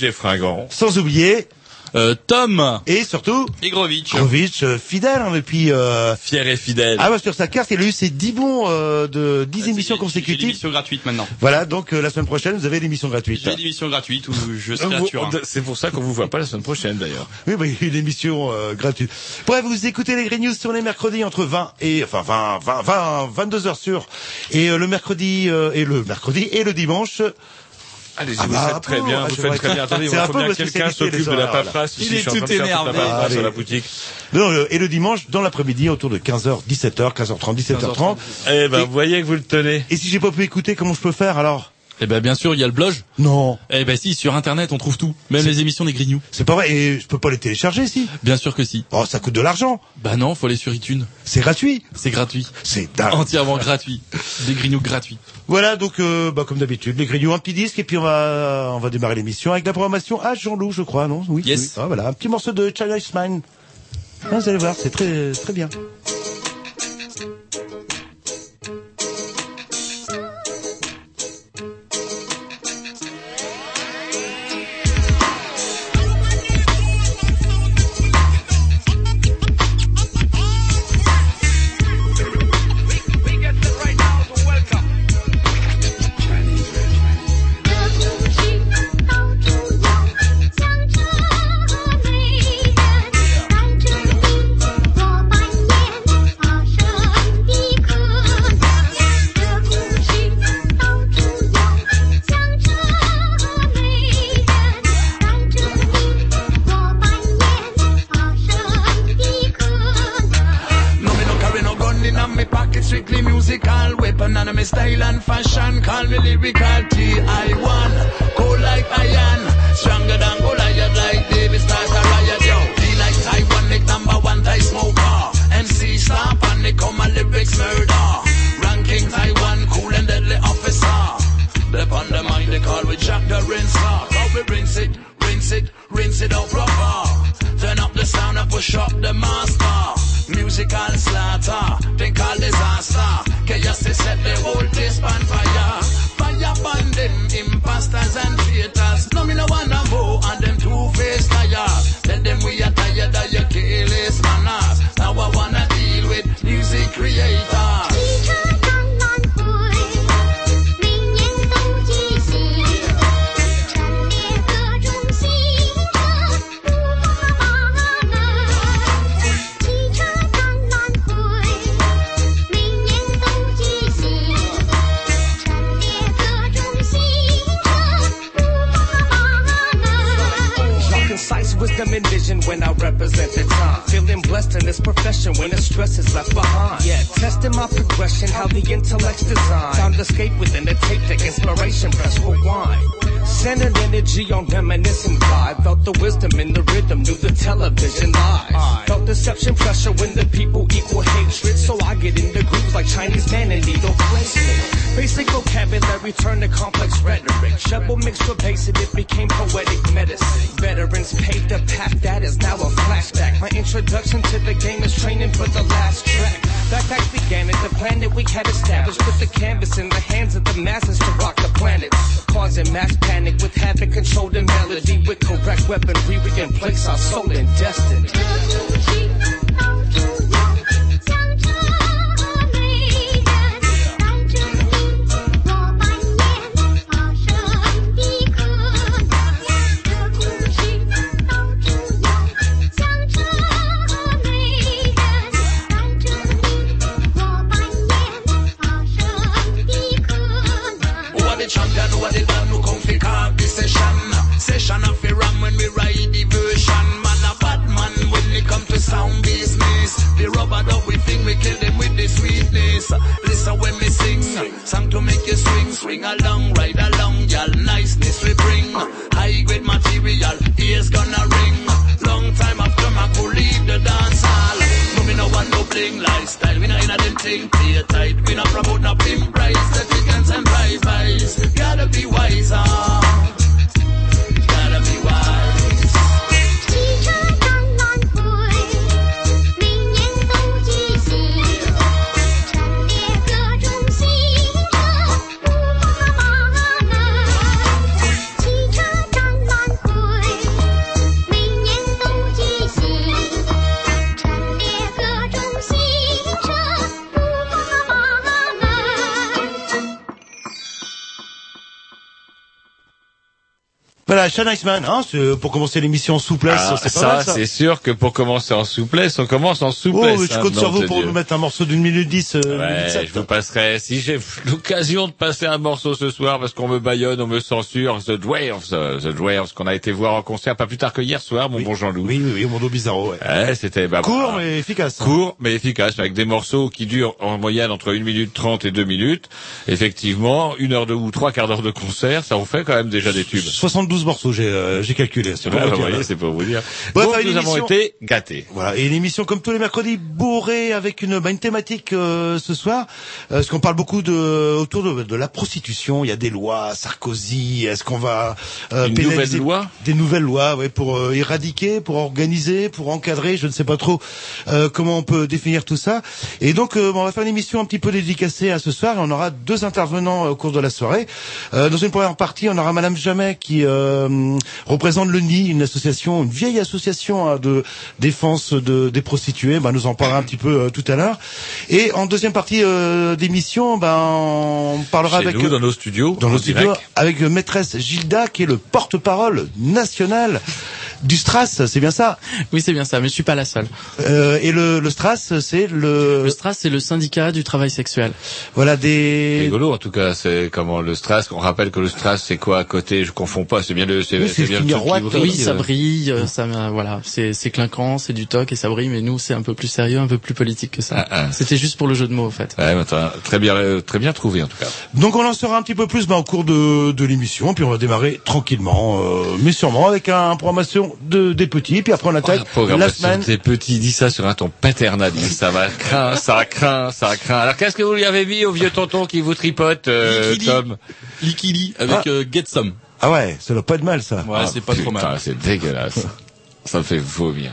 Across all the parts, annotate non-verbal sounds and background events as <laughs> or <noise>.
Des Fringants. sans oublier Euh, Tom et surtout Igrovitch. Grovitch, euh, fidèle hein, depuis euh, Fier et fidèle. ah ouais, sur sa carte il a eu ses 10 bons euh, de 10 Ah, émissions consécutives. l'émission gratuite maintenant. Voilà, donc euh, la semaine prochaine vous avez l'émission gratuite. J'ai l'émission gratuite où je serai. C'est pour ça qu'on vous voit pas la semaine prochaine d'ailleurs. Oui, bah, une émission euh, gratuite. Bref, vous écoutez les Green News sur les mercredis entre 20 et enfin 20 20 20 22 heures sur et euh, le mercredi euh, et le mercredi et le dimanche. Allez-y, Ah vous bah, faites très bien, ah, vous je faites très bien. Attendez, il C'est un faut peu bien que quelqu'un spécialité, s'occupe de la paperasse. Il Ici, est tout énervé. Allez. sur la boutique. Euh, et le dimanche dans l'après-midi autour de 15h 17h 15h30 17h30. Eh ben, Et- vous voyez que vous le tenez. Et si j'ai pas pu écouter, comment je peux faire alors? Eh ben bien sûr, il y a le blog. Non, Eh ben si, sur internet on trouve tout, même les émissions des Grignoux. c'est pas vrai. Et je peux pas les télécharger, si Bien sûr que si. Oh, ça coûte de l'argent. Bah non, faut aller sur iTunes. C'est gratuit. C'est gratuit. C'est dingue. Entièrement gratuit. Des Grignoux gratuits. Voilà, donc euh, bah, comme d'habitude, les grignoux, un petit disque et puis on va on va démarrer l'émission avec la programmation à Jean-Loup, je crois, non? Oui. Yes. oui. Ah, voilà, un petit morceau de Chinese Mine. Ah, vous allez voir, c'est très très bien. Voilà, Sean Iceman, hein, c'est- pour commencer l'émission en souplesse, Ah, c'est ça, ça. c'est sûr que pour commencer en souplesse, on commence en Oh, souplesse. je hein, compte sur vous pour nous mettre un morceau d'une minute dix. euh, minute Ouais, sept. je vous passerai, si j'ai <laughs> l'occasion de passer un morceau ce soir parce qu'on me baillonne, on me censure, The Dwarves, euh, The Dwarves, qu'on a été voir en concert pas plus tard que hier soir, mon bon Jean-Loup. Oui, oui, oui, au Mondo Bizarro, ouais. Ouais, c'était, bah, Court, voilà. mais efficace. hein. Court mais efficace, avec des morceaux qui durent en moyenne entre 1 minute 30 et 2 minutes. Effectivement, une heure de, ou trois quarts d'heure de concert, ça en fait quand même déjà des tubes. 72 morceaux, j'ai euh, calculé. C'est pour Ouais, vous bah, c'est pour vous dire. Bref, Donc, une nous avons émission- été gâtés. Voilà, et l'émission comme tous les mercredis bourrée avec une, bah, une thématique euh, ce soir, euh, parce qu'on parle beaucoup de autour de, de la prostitution. Il y a des lois, Sarkozy. Est-ce qu'on va euh, Une pénaliser nouvelle loi Des nouvelles lois, ouais, pour euh, éradiquer, pour organiser, pour encadrer. Je ne sais pas trop euh, comment on peut définir tout ça. Et donc, euh, on va faire une émission un petit peu dédicacée à ce soir. Et on aura deux intervenants euh, au cours de la soirée. Euh, dans une première partie, on aura Madame Jamet qui euh, représente le NI, une association, une vieille association hein, de défense de, des prostituées. Ben, nous en parlera un petit peu euh, tout à l'heure. Et en deuxième partie euh, d'émission, ben, on parlera Chez avec nous, dans nos studios. dans nos studios direct. avec maîtresse Gilda qui est le porte-parole national du Stras, c'est bien ça. Oui, c'est bien ça, mais je suis pas la seule. Euh, et le, le Stras, c'est le, Le STRAS, c'est le syndicat du travail sexuel. voilà des. rigolo en tout cas c'est comment le strass on rappelle que le strass c'est quoi à côté je confonds pas c'est bien le c'est Oui, c'est bien le brille, Oui, ça brille, ça, voilà, c'est c'est clinquant, c'est du toc et ça brille, mais nous c'est un peu plus sérieux, un peu plus politique que ça. Ah, ah. C'était juste pour le jeu de mots, en fait. Ouais, mais très bien très bien trouvé en tout cas Donc on en saura un petit peu plus ben, au cours de, de l'émission, puis on va démarrer tranquillement, euh, mais sûrement avec un programmation de des petits, puis après on Oh, attaque la la semaine. des petits dis ça sur un ton paternaliste ça va craint ça craint ça craint alors qu'est-ce que vous lui avez mis au vieux tonton qui vous tripote euh, Liquidi. Tom Likili avec Ah. euh, Get Some. Ah ouais, ça doit pas être mal ça. Ouais, c'est pas trop Putain, mal. c'est dégueulasse ça me fait vomir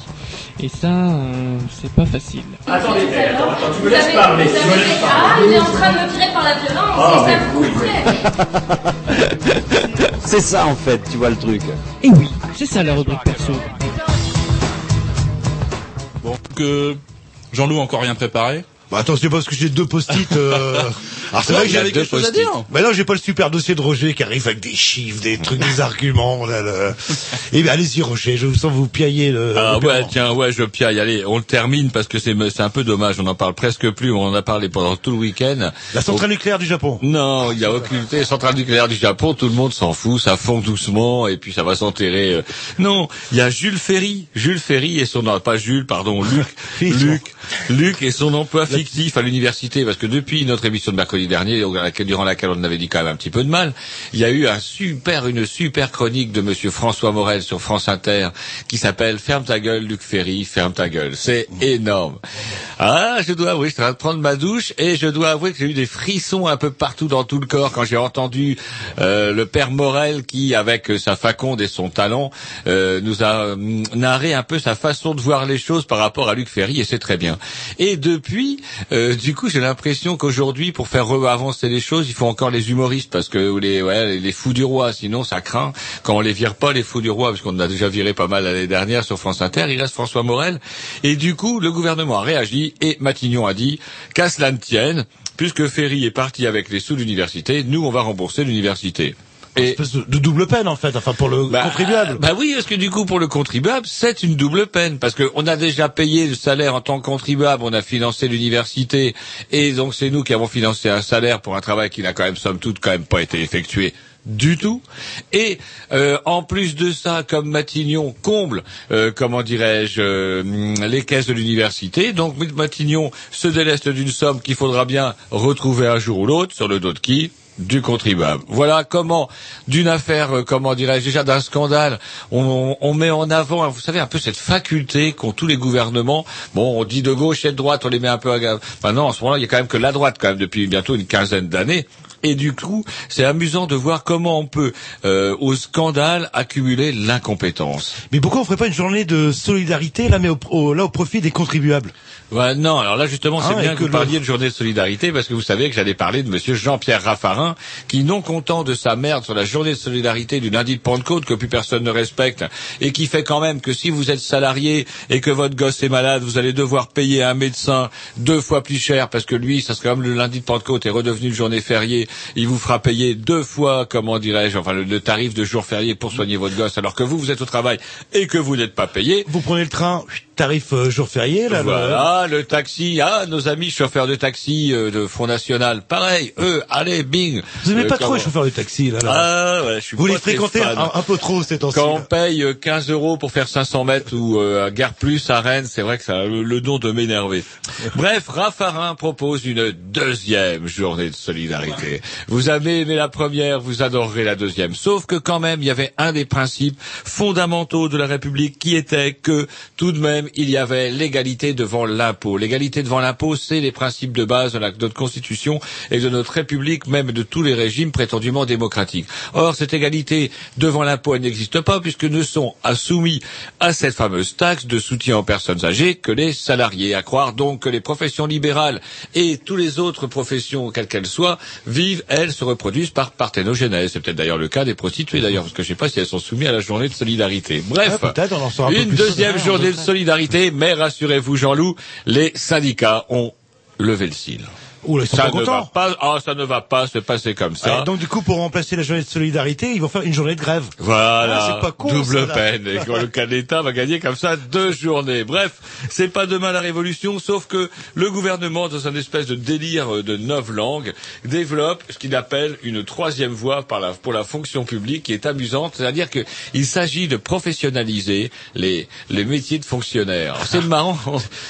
Et ça, euh, c'est pas facile. Attendez, attends, attends, tu me laisses parler, tu me laisses Ah, il est en train de me tirer par la violence, c'est mais ça vous oui, <laughs> C'est ça en fait, tu vois le truc. Et oui, c'est ça la rubrique perso. Bon, que Jean-Loup a encore rien préparé Bah attends, c'est parce que j'ai deux post-it. Euh... <laughs> Alors c'est vrai que j'avais quelque chose à dire. Mais non, j'ai pas le super dossier de Roger qui arrive avec des chiffres, des trucs, des arguments. Là. <laughs> Eh bien, allez-y Roger, je vous sens vous piailler le. Ah le ouais, tiens, ouais, je piaille. Allez, on le termine parce que c'est c'est un peu dommage. On en parle presque plus. On en a parlé pendant tout le week-end. La centrale nucléaire du Japon. Non, il y a occulté centrale nucléaire du Japon. Tout le monde s'en fout. Ça fond doucement et puis ça va s'enterrer. euh. Non, il y a Jules Ferry. Jules Ferry et son pas Jules, pardon, Luc, <laughs> Luc, Luc et son emploi fictif à l'université. Parce que depuis notre émission de mercredi dernier, durant laquelle on avait dit quand même un petit peu de mal, il y a eu une super chronique de Monsieur François Morel sur France Inter qui s'appelle Ferme ta gueule, Luc Ferry, ferme ta gueule. C'est énorme. Ah, je dois avouer, je suis en train de prendre ma douche et je dois avouer que j'ai eu des frissons un peu partout dans tout le corps quand j'ai entendu euh, le père Morel qui, avec sa faconde et son talent, euh, nous a hum, narré un peu sa façon de voir les choses par rapport à Luc Ferry et c'est très bien. Et depuis, euh, du coup, j'ai l'impression qu'aujourd'hui, pour faire re- avancer les choses, il faut encore les humoristes parce que les fous du roi, sinon ça craint quand on les vire pas les fous du roi parce qu'on a déjà viré pas mal l'année dernière sur France Inter. Il reste François Morel et du coup, le gouvernement a réagi et Matignon a dit qu'à cela ne tienne, puisque Ferry est parti avec les sous de l'université, nous on va rembourser l'université. Et espèce de, de double peine en fait, enfin pour le contribuable. bah oui, parce que du coup pour le contribuable c'est une double peine parce que on a déjà payé le salaire en tant que contribuable, on a financé l'université et donc c'est nous qui avons financé un salaire pour un travail qui n'a quand même somme toute quand même pas été effectué du tout. Et euh, en plus de ça, comme Matignon comble, euh, comment dirais-je, euh, les caisses de l'université, donc Matignon se déleste d'une somme qu'il faudra bien retrouver un jour ou l'autre sur le dos de qui? Du contribuable. Voilà comment, d'une affaire, euh, comment dirais-je, déjà d'un scandale, on, met en avant, vous savez, un peu cette faculté qu'ont tous les gouvernements. Bon, on dit de gauche et de droite, on les met un peu à... non, en ce moment-là, il y a quand même que la droite, quand même, depuis bientôt une quinzaine d'années. Et du coup, c'est amusant de voir comment on peut, euh, au scandale, accumuler l'incompétence. Mais pourquoi on ferait pas une journée de solidarité là, mais là au profit des contribuables? Ouais, non, alors là justement, c'est Ah, bien que que vous parliez de journée de solidarité parce que vous savez que j'allais parler de monsieur Jean-Pierre Raffarin qui, non content de sa merde sur la journée de solidarité du lundi de Pentecôte que plus personne ne respecte et qui fait quand même que si vous êtes salarié et que votre gosse est malade, vous allez devoir payer un médecin deux fois plus cher parce que lui, ça serait comme le lundi de Pentecôte est redevenu une journée fériée, il vous fera payer deux fois, comment dirais-je, enfin le, le tarif de jour férié pour soigner votre gosse alors que vous, vous êtes au travail et que vous n'êtes pas payé. Vous prenez le train, tarif euh, jour férié là. le- Voilà, le taxi, ah, nos amis chauffeurs de taxi euh, de Front National, pareil, eux, allez, bing. Vous aimez Euh, pas trop les chauffeurs de taxi là. là. Ah, ouais, je suis Vous pas les fréquentez un, un peu trop ces temps-ci. Quand on paye euh, 15 euros pour faire 500 mètres ou euh, à Gare Plus à Rennes, c'est vrai que ça a le, le don de m'énerver. <laughs> Bref, Raffarin propose une deuxième journée de solidarité. Vous avez aimé la première, vous adorerez la deuxième. Sauf que quand même, il y avait un des principes fondamentaux de la République qui était que tout de même, il y avait l'égalité devant l'impôt. L'égalité devant l'impôt, c'est les principes de base de, la- de notre Constitution et de notre République, même de tous les régimes prétendument démocratiques. Or, cette égalité devant l'impôt, elle n'existe pas puisque ne sont soumis à cette fameuse taxe de soutien aux personnes âgées que les salariés. À croire donc que les professions libérales et toutes les autres professions, quelles qu'elles soient, vivent, elles, se reproduisent par parthénogenèse. C'est peut-être d'ailleurs le cas des prostituées d'ailleurs, parce que je ne sais pas si elles sont soumises à la journée de solidarité. Bref, Ah, peut-être, on en une deuxième journée de solidarité, mais rassurez-vous Jean-Loup, les syndicats ont levé le cil. Oula, ils sont ça pas ne va pas, ah, ça ne va pas se passer comme ça. Ouais, donc du coup, pour remplacer la journée de solidarité, ils vont faire une journée de grève. Voilà, Ah, c'est pas con, double ça, là. peine. Et quand le cas de l'État va gagner comme ça deux journées. Bref, c'est pas demain la révolution, sauf que le gouvernement, dans un espèce de délire euh, de neuf langues, développe ce qu'il appelle une troisième voie par la- pour la fonction publique qui est amusante. C'est-à-dire qu'il s'agit de professionnaliser les, les métiers de fonctionnaires. C'est <laughs> marrant.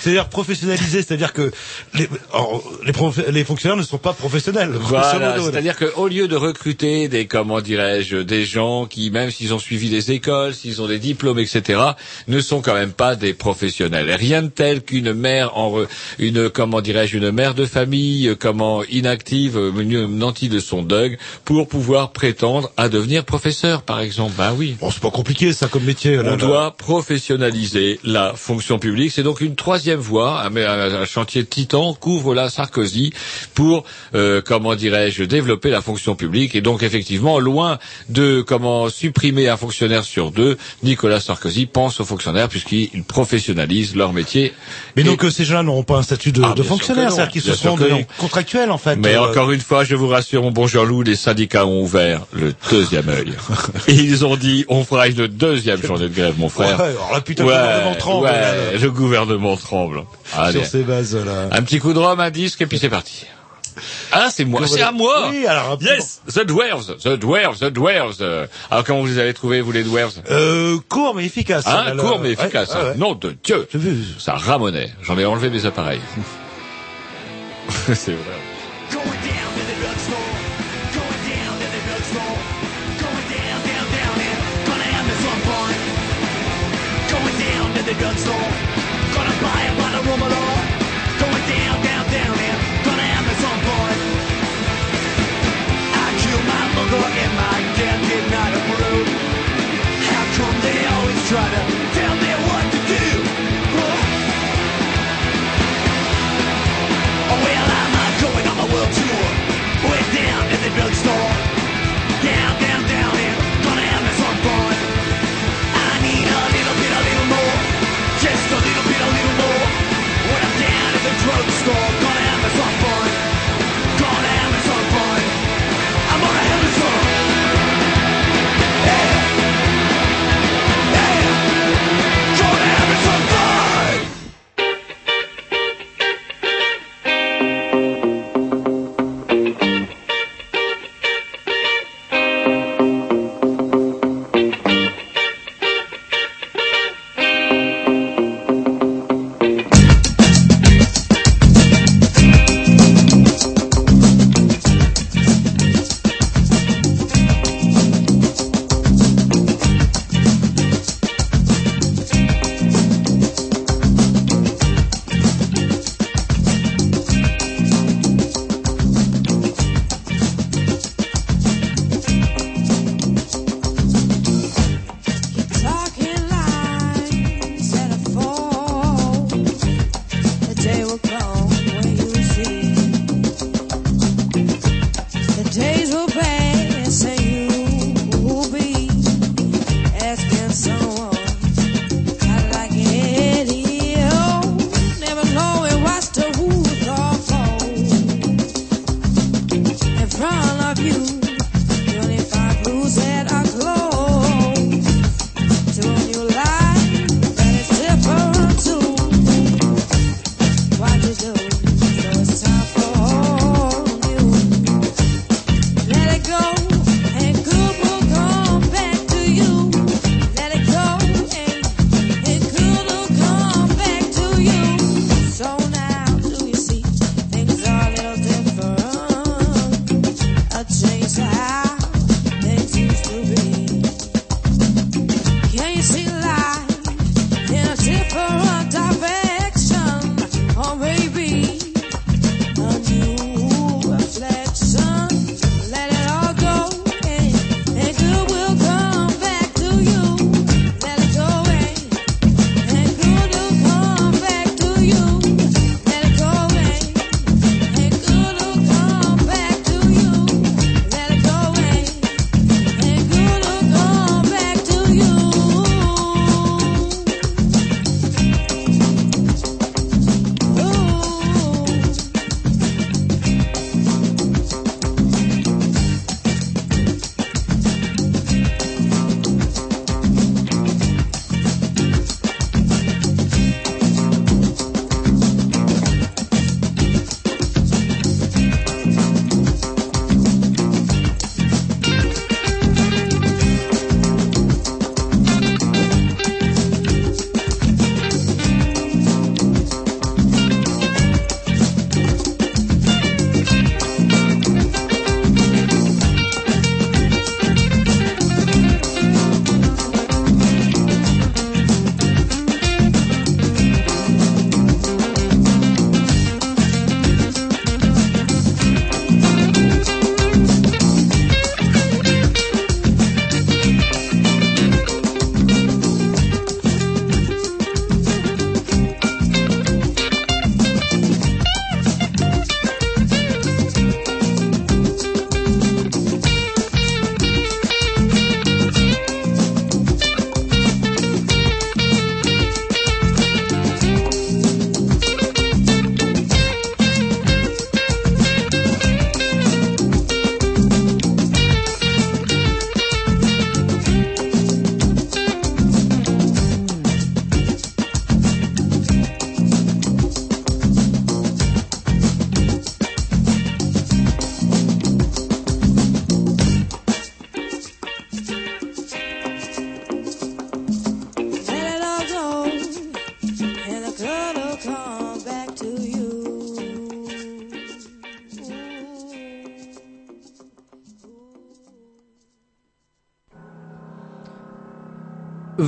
C'est-à-dire professionnaliser, c'est-à-dire que les, alors, les, prof- les fonctionnaires ne sont pas professionnels. Voilà, c'est-à-dire qu'au lieu de recruter des, comment dirais-je, des gens qui, même s'ils ont suivi des écoles, s'ils ont des diplômes, etc., ne sont quand même pas des professionnels. Et Rien de tel qu'une mère en, re- une, comment dirais-je, une mère de famille, euh, comment inactive, euh, nantie de son deuil, pour pouvoir prétendre à devenir professeur, par exemple. Ben oui. Bon, c'est pas compliqué ça comme métier. là, On là. doit professionnaliser la fonction publique. C'est donc une troisième voie, un, un- un chantier titan couvre la Sarkozy pour, euh, comment dirais-je, développer la fonction publique. Et donc effectivement, loin de comment supprimer un fonctionnaire sur deux, Nicolas Sarkozy pense aux fonctionnaires puisqu'ils professionnalisent leur métier. Mais Et- donc euh, ces gens-là n'auront pas un statut de, Ah, de fonctionnaire, c'est-à-dire qu'ils se seront des contractuels en fait. Mais euh, encore une fois, je vous rassure, mon bon Jean-Loup, les syndicats ont ouvert le deuxième œil. Et ils ont dit, on fera une deuxième journée de grève, mon frère. Ouais, alors là, putain, le gouvernement tremble, ouais, là, là. le gouvernement tremble. Allez. sur ces bases là. Un petit coup de rhum, un disque, et puis c'est parti. Ah, c'est moi, c'est à moi Oui, alors. Yes, The Dwarves, The Dwarves, The Dwarves. Euh, Alors comment vous les avez trouvés, vous les Dwarves Euh, court mais efficace. Hein, là, là. court mais efficace. ouais, hein. ouais. Nom de Dieu. Ça ramonait. J'en ai enlevé mes appareils. <laughs> c'est vrai. Going down to the drugstore. Killed my. How come they always try to tell me what to do? Well, I'm not going on world tour. Way down in the drugstore.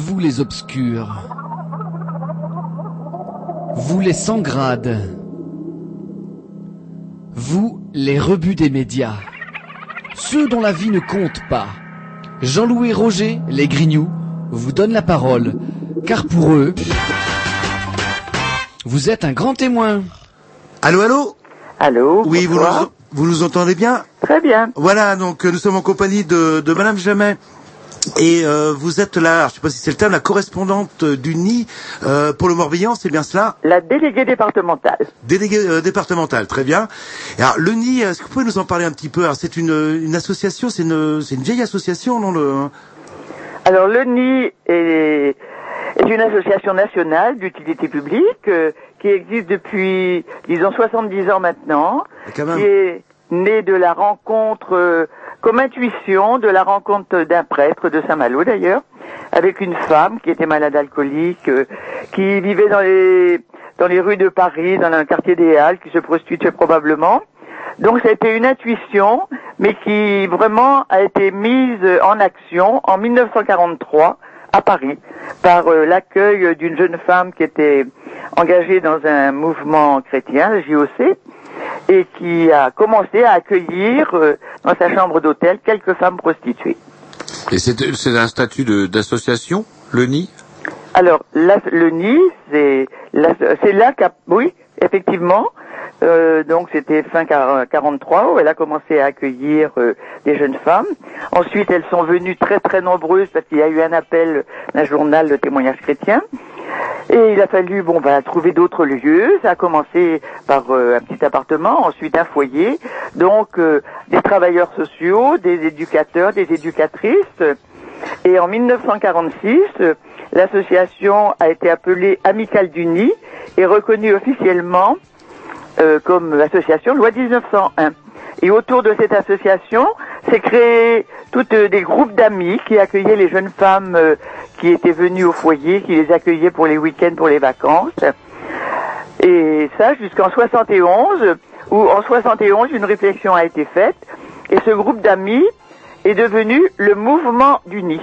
Vous les obscurs. Vous les sans grades. Vous les rebuts des médias. Ceux dont la vie ne compte pas. Jean-Louis Roger, les Grignoux, vous donnent la parole, car pour eux, vous êtes un grand témoin. Allô, allô? Allô Oui, vous nous, bonsoir. vous nous entendez bien? Très bien. Voilà, donc euh, nous sommes en compagnie de, de Madame Jamais. Et euh, vous êtes là, je sais pas si c'est le terme, la correspondante du NI euh, pour le Morbihan, c'est bien cela? La déléguée départementale. Déléguée euh, départementale, très bien. Alors le NI, est-ce que vous pouvez nous en parler un petit peu? Alors c'est une, une association, c'est une, une vieille association, non le Alors le NI est, est une association nationale d'utilité publique euh, qui existe depuis, disons, 70 ans maintenant, Quand même. qui est née de la rencontre, euh, comme intuition, de la rencontre d'un prêtre de Saint-Malo d'ailleurs, avec une femme qui était malade alcoolique, euh, qui vivait dans les dans les rues de Paris, dans le quartier des Halles, qui se prostituait probablement. Donc ça a été une intuition, mais qui vraiment a été mise en action en 1943 à Paris par euh, l'accueil d'une jeune femme qui était engagée dans un mouvement chrétien, le JOC, et qui a commencé à accueillir euh, dans sa chambre d'hôtel quelques femmes prostituées. Et c'est un statut d'association, le NI Alors, la- le NI, c'est là qu'a... Oui, effectivement. Euh, donc, c'était fin quar- 43 où elle a commencé à accueillir euh, des jeunes femmes. Ensuite, elles sont venues très très nombreuses parce qu'il y a eu un appel d'un journal de témoignage chrétien. Et il a fallu bon bah trouver d'autres lieux. Ça a commencé par euh, un petit appartement, ensuite un foyer, donc euh, des travailleurs sociaux, des éducateurs, des éducatrices. Et en 1946, euh, l'association a été appelée Amicale du Nid et reconnue officiellement euh, comme association loi 1901. Et autour de cette association s'est créé toutes euh, des groupes d'amis qui accueillaient les jeunes femmes euh, qui étaient venues au foyer, qui les accueillaient pour les week-ends, pour les vacances. Et ça jusqu'en 71, où en 71 une réflexion a été faite et ce groupe d'amis est devenu le mouvement du nid.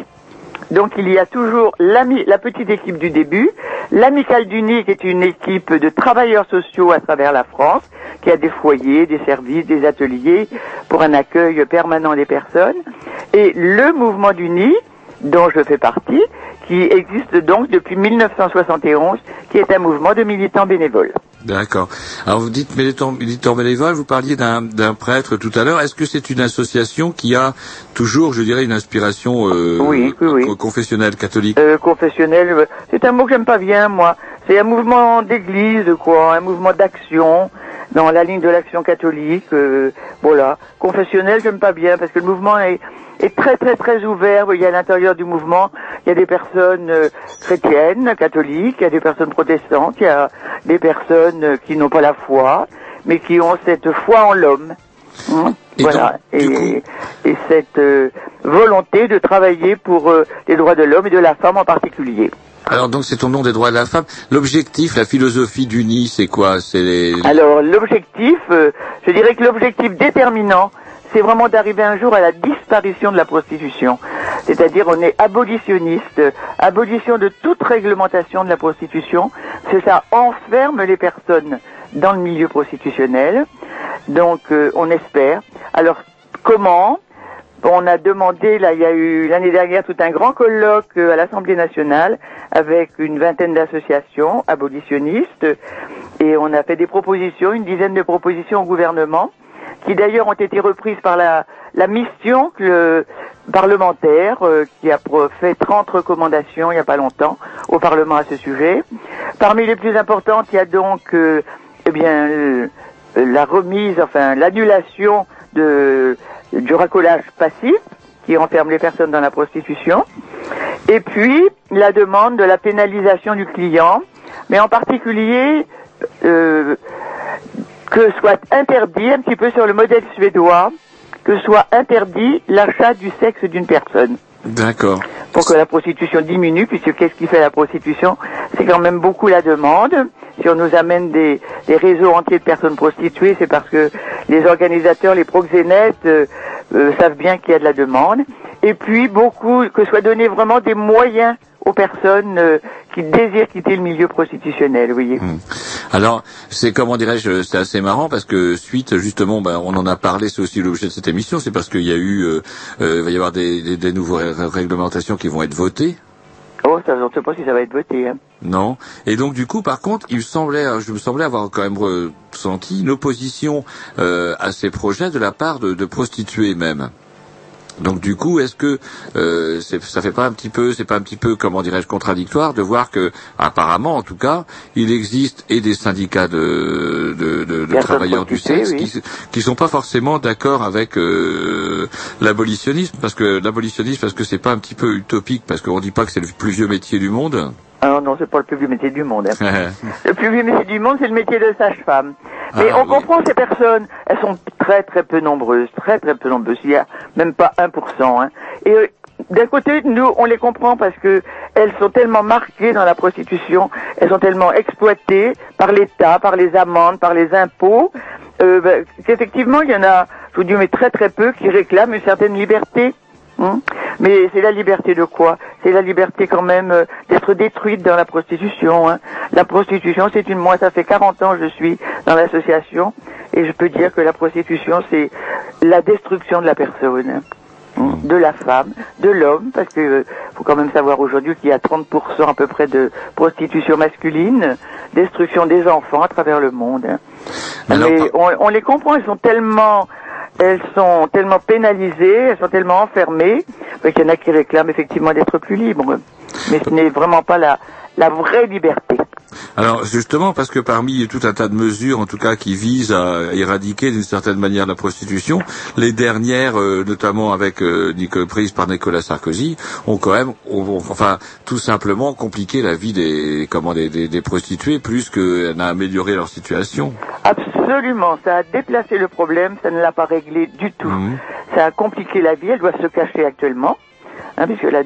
Donc il y a toujours la petite équipe du début, l'amicale du nid est une équipe de travailleurs sociaux à travers la France, qui a des foyers, des services, des ateliers pour un accueil permanent des personnes, et le mouvement du nid dont je fais partie, qui existe donc depuis 1971, qui est un mouvement de militants bénévoles. D'accord. Alors vous dites militant, militant bénévole, vous parliez d'un d'un prêtre tout à l'heure. Est-ce que c'est une association qui a toujours, je dirais, une inspiration euh, co- confessionnelle catholique? Euh, confessionnel, euh, c'est un mot que j'aime pas bien, moi. C'est un mouvement d'église, quoi, un mouvement d'action dans la ligne de l'action catholique. euh, voilà. Confessionnel, j'aime pas bien parce que le mouvement est, est très très très ouvert. Il y a à l'intérieur du mouvement, il y a des personnes euh, chrétiennes, catholiques, il y a des personnes protestantes, il y a des personnes euh, qui n'ont pas la foi, mais qui ont cette foi en l'homme. Hein, voilà. et, et cette euh, volonté de travailler pour les droits de l'homme et de la femme en particulier. Alors donc c'est au nom des droits de la femme. L'objectif, la philosophie du nid, c'est quoi? C'est les... Alors l'objectif, euh, je dirais que l'objectif déterminant, c'est vraiment d'arriver un jour à la disparition de la prostitution. C'est-à-dire on est abolitionniste, euh, abolition de toute réglementation de la prostitution. C'est ça enferme les personnes dans le milieu prostitutionnel. Donc euh, on espère. Alors comment? On a demandé, là, il y a eu l'année dernière tout un grand colloque euh, à l'Assemblée nationale avec une vingtaine d'associations abolitionnistes et on a fait des propositions, une dizaine de propositions au gouvernement qui d'ailleurs ont été reprises par la, mission parlementaire euh, qui a fait 30 recommandations il n'y a pas longtemps au Parlement à ce sujet. Parmi les plus importantes, il y a donc euh, eh bien la remise, enfin l'annulation de du racolage passif qui enferme les personnes dans la prostitution, et puis la demande de la pénalisation du client, mais en particulier euh, que soit interdit, un petit peu sur le modèle suédois, que soit interdit l'achat du sexe d'une personne D'accord. pour que la prostitution diminue, puisque qu'est-ce qui fait la prostitution? C'est quand même beaucoup la demande. Si on nous amène des, des réseaux entiers de personnes prostituées, c'est parce que les organisateurs, les proxénètes euh, euh, savent bien qu'il y a de la demande. Et puis beaucoup, que soient donnés vraiment des moyens aux personnes euh, qui désirent quitter le milieu prostitutionnel, vous voyez. Alors, c'est comment dirais-je, c'est assez marrant parce que suite justement, ben, on en a parlé, c'est aussi l'objet de cette émission, c'est parce qu'il y a eu, euh, euh, il va y avoir des, des, des nouvelles ré- réglementations qui vont être votées. Oh, ça, on ne sait pas si ça va être voté. Hein. Non. Et donc du coup, par contre, il semblait, je me semblais avoir quand même ressenti une opposition euh, à ces projets de la part de prostituées même. Donc du coup, est-ce que euh, ça fait pas un petit peu, c'est pas un petit peu, comment dirais-je, contradictoire de voir que, apparemment, en tout cas, il existe et des syndicats de, de, de- de Personnes travailleurs du sexe oui. qui, qui sont pas forcément d'accord avec euh, l'abolitionnisme, parce que l'abolitionnisme, parce que c'est pas un petit peu utopique, parce qu'on dit pas que c'est le plus vieux métier du monde. Alors non, c'est pas le plus vieux métier du monde. hein. <laughs> Le plus vieux métier du monde, c'est le métier de sage-femme. Mais Ah, on oui. comprend ces personnes, elles sont très très peu nombreuses, très très peu nombreuses. Il y a même pas 1%. Hein. Et euh, d'un côté, nous, on les comprend parce que elles sont tellement marquées dans la prostitution, elles sont tellement exploitées par l'État, par les amendes, par les impôts, euh, ben, qu'effectivement, il y en a, je vous dis, mais très très peu qui réclament une certaine liberté. Hein Mais c'est la liberté de quoi C'est la liberté quand même euh, d'être détruite dans la prostitution. hein. La prostitution, c'est une... Moi, ça fait 40 ans que je suis dans l'association et je peux dire que la prostitution, c'est la destruction de la personne. hein, De la femme, de l'homme, parce que euh, faut quand même savoir aujourd'hui qu'il y a 30% à peu près de prostitution masculine, destruction des enfants à travers le monde. hein. Mais on, on les comprend, elles sont tellement, elles sont tellement pénalisées, elles sont tellement enfermées, qu'il y en a qui réclament effectivement d'être plus libres. Mais ce n'est vraiment pas la, la vraie liberté. Alors justement, parce que parmi tout un tas de mesures, en tout cas, qui visent à éradiquer d'une certaine manière la prostitution, les dernières, euh, notamment avec euh, prises par Nicolas Sarkozy, ont quand même, ont- ont- enfin, tout simplement compliqué la vie des, comment, des, des, des prostituées, plus qu'elle n'a amélioré leur situation. Absolument, ça a déplacé le problème, ça ne l'a pas réglé du tout. Ça a compliqué la vie, elles doivent se cacher actuellement, hein, puisque la,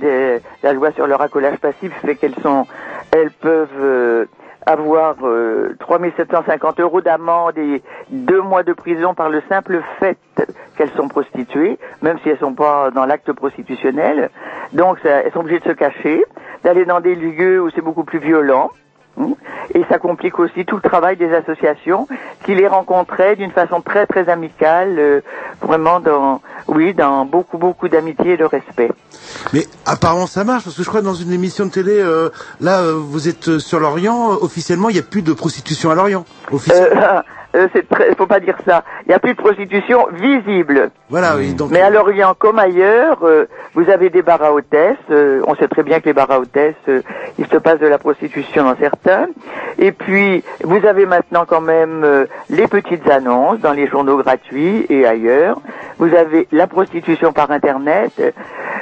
la loi sur le racolage passif fait qu'elles sont, elles peuvent euh, avoir euh, 3750 euros d'amende et deux mois de prison par le simple fait qu'elles sont prostituées, même si elles sont pas dans l'acte prostitutionnel. Donc elles sont obligées de se cacher, d'aller dans des lieux où c'est beaucoup plus violent. Et ça complique aussi tout le travail des associations qui les rencontraient d'une façon très très amicale, euh, vraiment dans, oui, dans beaucoup beaucoup d'amitié et de respect. Mais apparemment ça marche parce que je crois que dans une émission de télé, euh, là euh, vous êtes euh, sur l'Orient, euh, officiellement il n'y a plus de prostitution à l'Orient. Officiellement. <laughs> Euh, c'est très, faut pas dire ça. Il n'y a plus de prostitution visible. Voilà, oui. Donc, Mais à l'Orient comme ailleurs, euh, vous avez des bars à hôtesses. euh, on sait très bien que les bars à hôtesses, euh, il se passe de la prostitution dans certains. Et puis, vous avez maintenant quand même euh, les petites annonces dans les journaux gratuits et ailleurs. Vous avez la prostitution par Internet.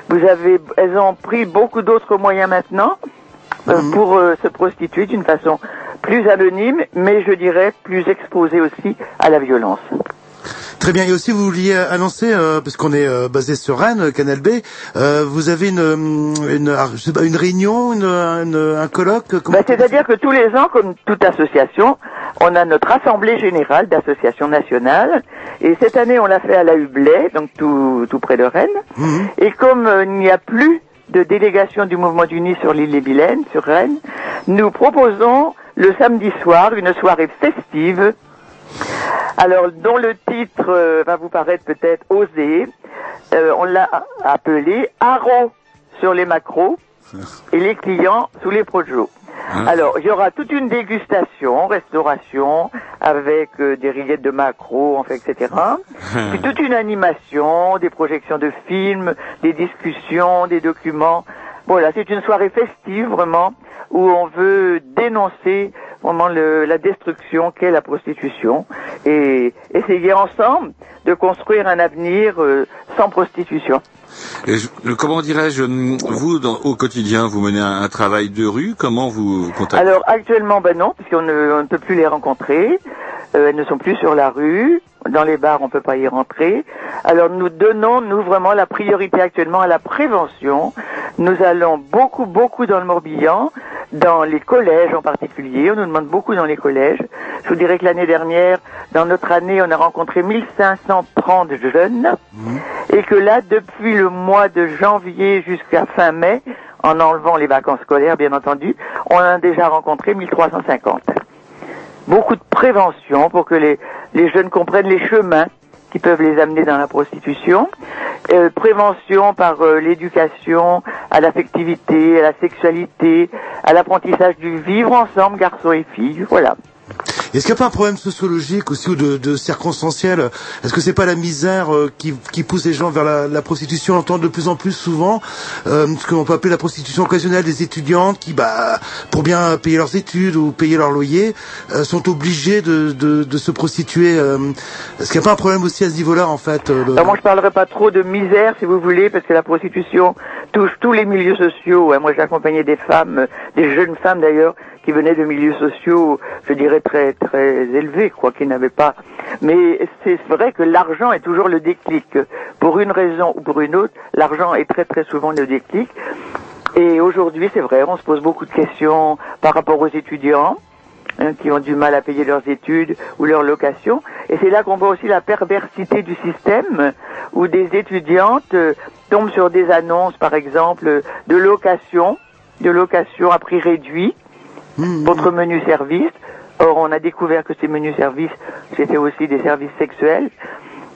Vous avez, elles ont pris beaucoup d'autres moyens maintenant euh, pour euh, se prostituer d'une façon plus anonyme, mais je dirais plus exposée aussi à la violence. Très bien. Et aussi, vous vouliez annoncer, euh, parce qu'on est euh, basé sur Rennes, euh, Canal B, euh, vous avez une, hum, une, ah, je sais pas, une réunion, une, une- un colloque Bah, C'est-à-dire que tous les ans, comme toute association, on a notre assemblée générale d'associations nationales, et cette année on l'a fait à la Hublay, donc tout, tout près de Rennes. Mhm. Et comme euh, il n'y a plus de délégation du mouvement d'Uni sur l'île des Vilaines, sur Rennes, nous proposons le samedi soir une soirée festive. Alors, dont le titre euh, va vous paraître peut-être osé, euh, on l'a appelé Haro sur les macros et les clients sous les projos. Alors, il y aura toute une dégustation, restauration, avec euh, des rillettes de macros, enfin, etc. <laughs> Puis toute une animation, des projections de films, des discussions, des documents. Voilà, c'est une soirée festive, vraiment, où on veut dénoncer vraiment le- la destruction qu'est la prostitution et essayer ensemble de construire un avenir euh, sans prostitution. Et je- comment dirais-je, vous, au quotidien, vous menez un, travail de rue, comment vous, vous contactez? Alors actuellement, ben non, puisqu'on ne, ne peut plus les rencontrer. Euh, elles ne sont plus sur la rue. Dans les bars, on peut pas y rentrer. Alors nous donnons, nous, vraiment la priorité actuellement à la prévention. Nous allons beaucoup, beaucoup dans le Morbihan, dans les collèges en particulier. On nous demande beaucoup dans les collèges. Je vous dirais que l'année dernière, dans notre année, on a rencontré 1530 jeunes. Et que là, depuis le mois de janvier jusqu'à fin mai, en enlevant les vacances scolaires, bien entendu, on a déjà rencontré 1350. Beaucoup de prévention pour que les, les jeunes comprennent les chemins qui peuvent les amener dans la prostitution. Euh, prévention par euh, l'éducation à l'affectivité, à la sexualité, à l'apprentissage du vivre ensemble, garçons et filles. Voilà. Est-ce qu'il n'y a pas un problème sociologique aussi ou de, de circonstanciel? Est-ce que c'est pas la misère euh, qui, qui pousse les gens vers la, la prostitution? On entend de plus en plus souvent euh, ce qu'on peut appeler la prostitution occasionnelle des étudiantes qui, bah, pour bien payer leurs études ou payer leur loyer, euh, sont obligées de, de, de se prostituer. euh. Est-ce qu'il n'y a pas un problème aussi à ce niveau-là en fait euh, Alors moi je parlerai pas trop de misère si vous voulez parce que la prostitution touche tous les milieux sociaux. Moi j'ai accompagné des femmes, euh, des jeunes femmes d'ailleurs, qui venaient de milieux sociaux, je dirais très très élevés, quoi, qui n'avaient pas. Mais c'est vrai que l'argent est toujours le déclic. Pour une raison ou pour une autre, l'argent est très très souvent le déclic. Et aujourd'hui, c'est vrai, on se pose beaucoup de questions par rapport aux étudiants hein, qui ont du mal à payer leurs études ou leur location. Et c'est là qu'on voit aussi la perversité du système où des étudiantes euh, tombent sur des annonces, par exemple, de location, de location à prix réduit, votre menu service. Or, on a découvert que ces menus services, c'était aussi des services sexuels.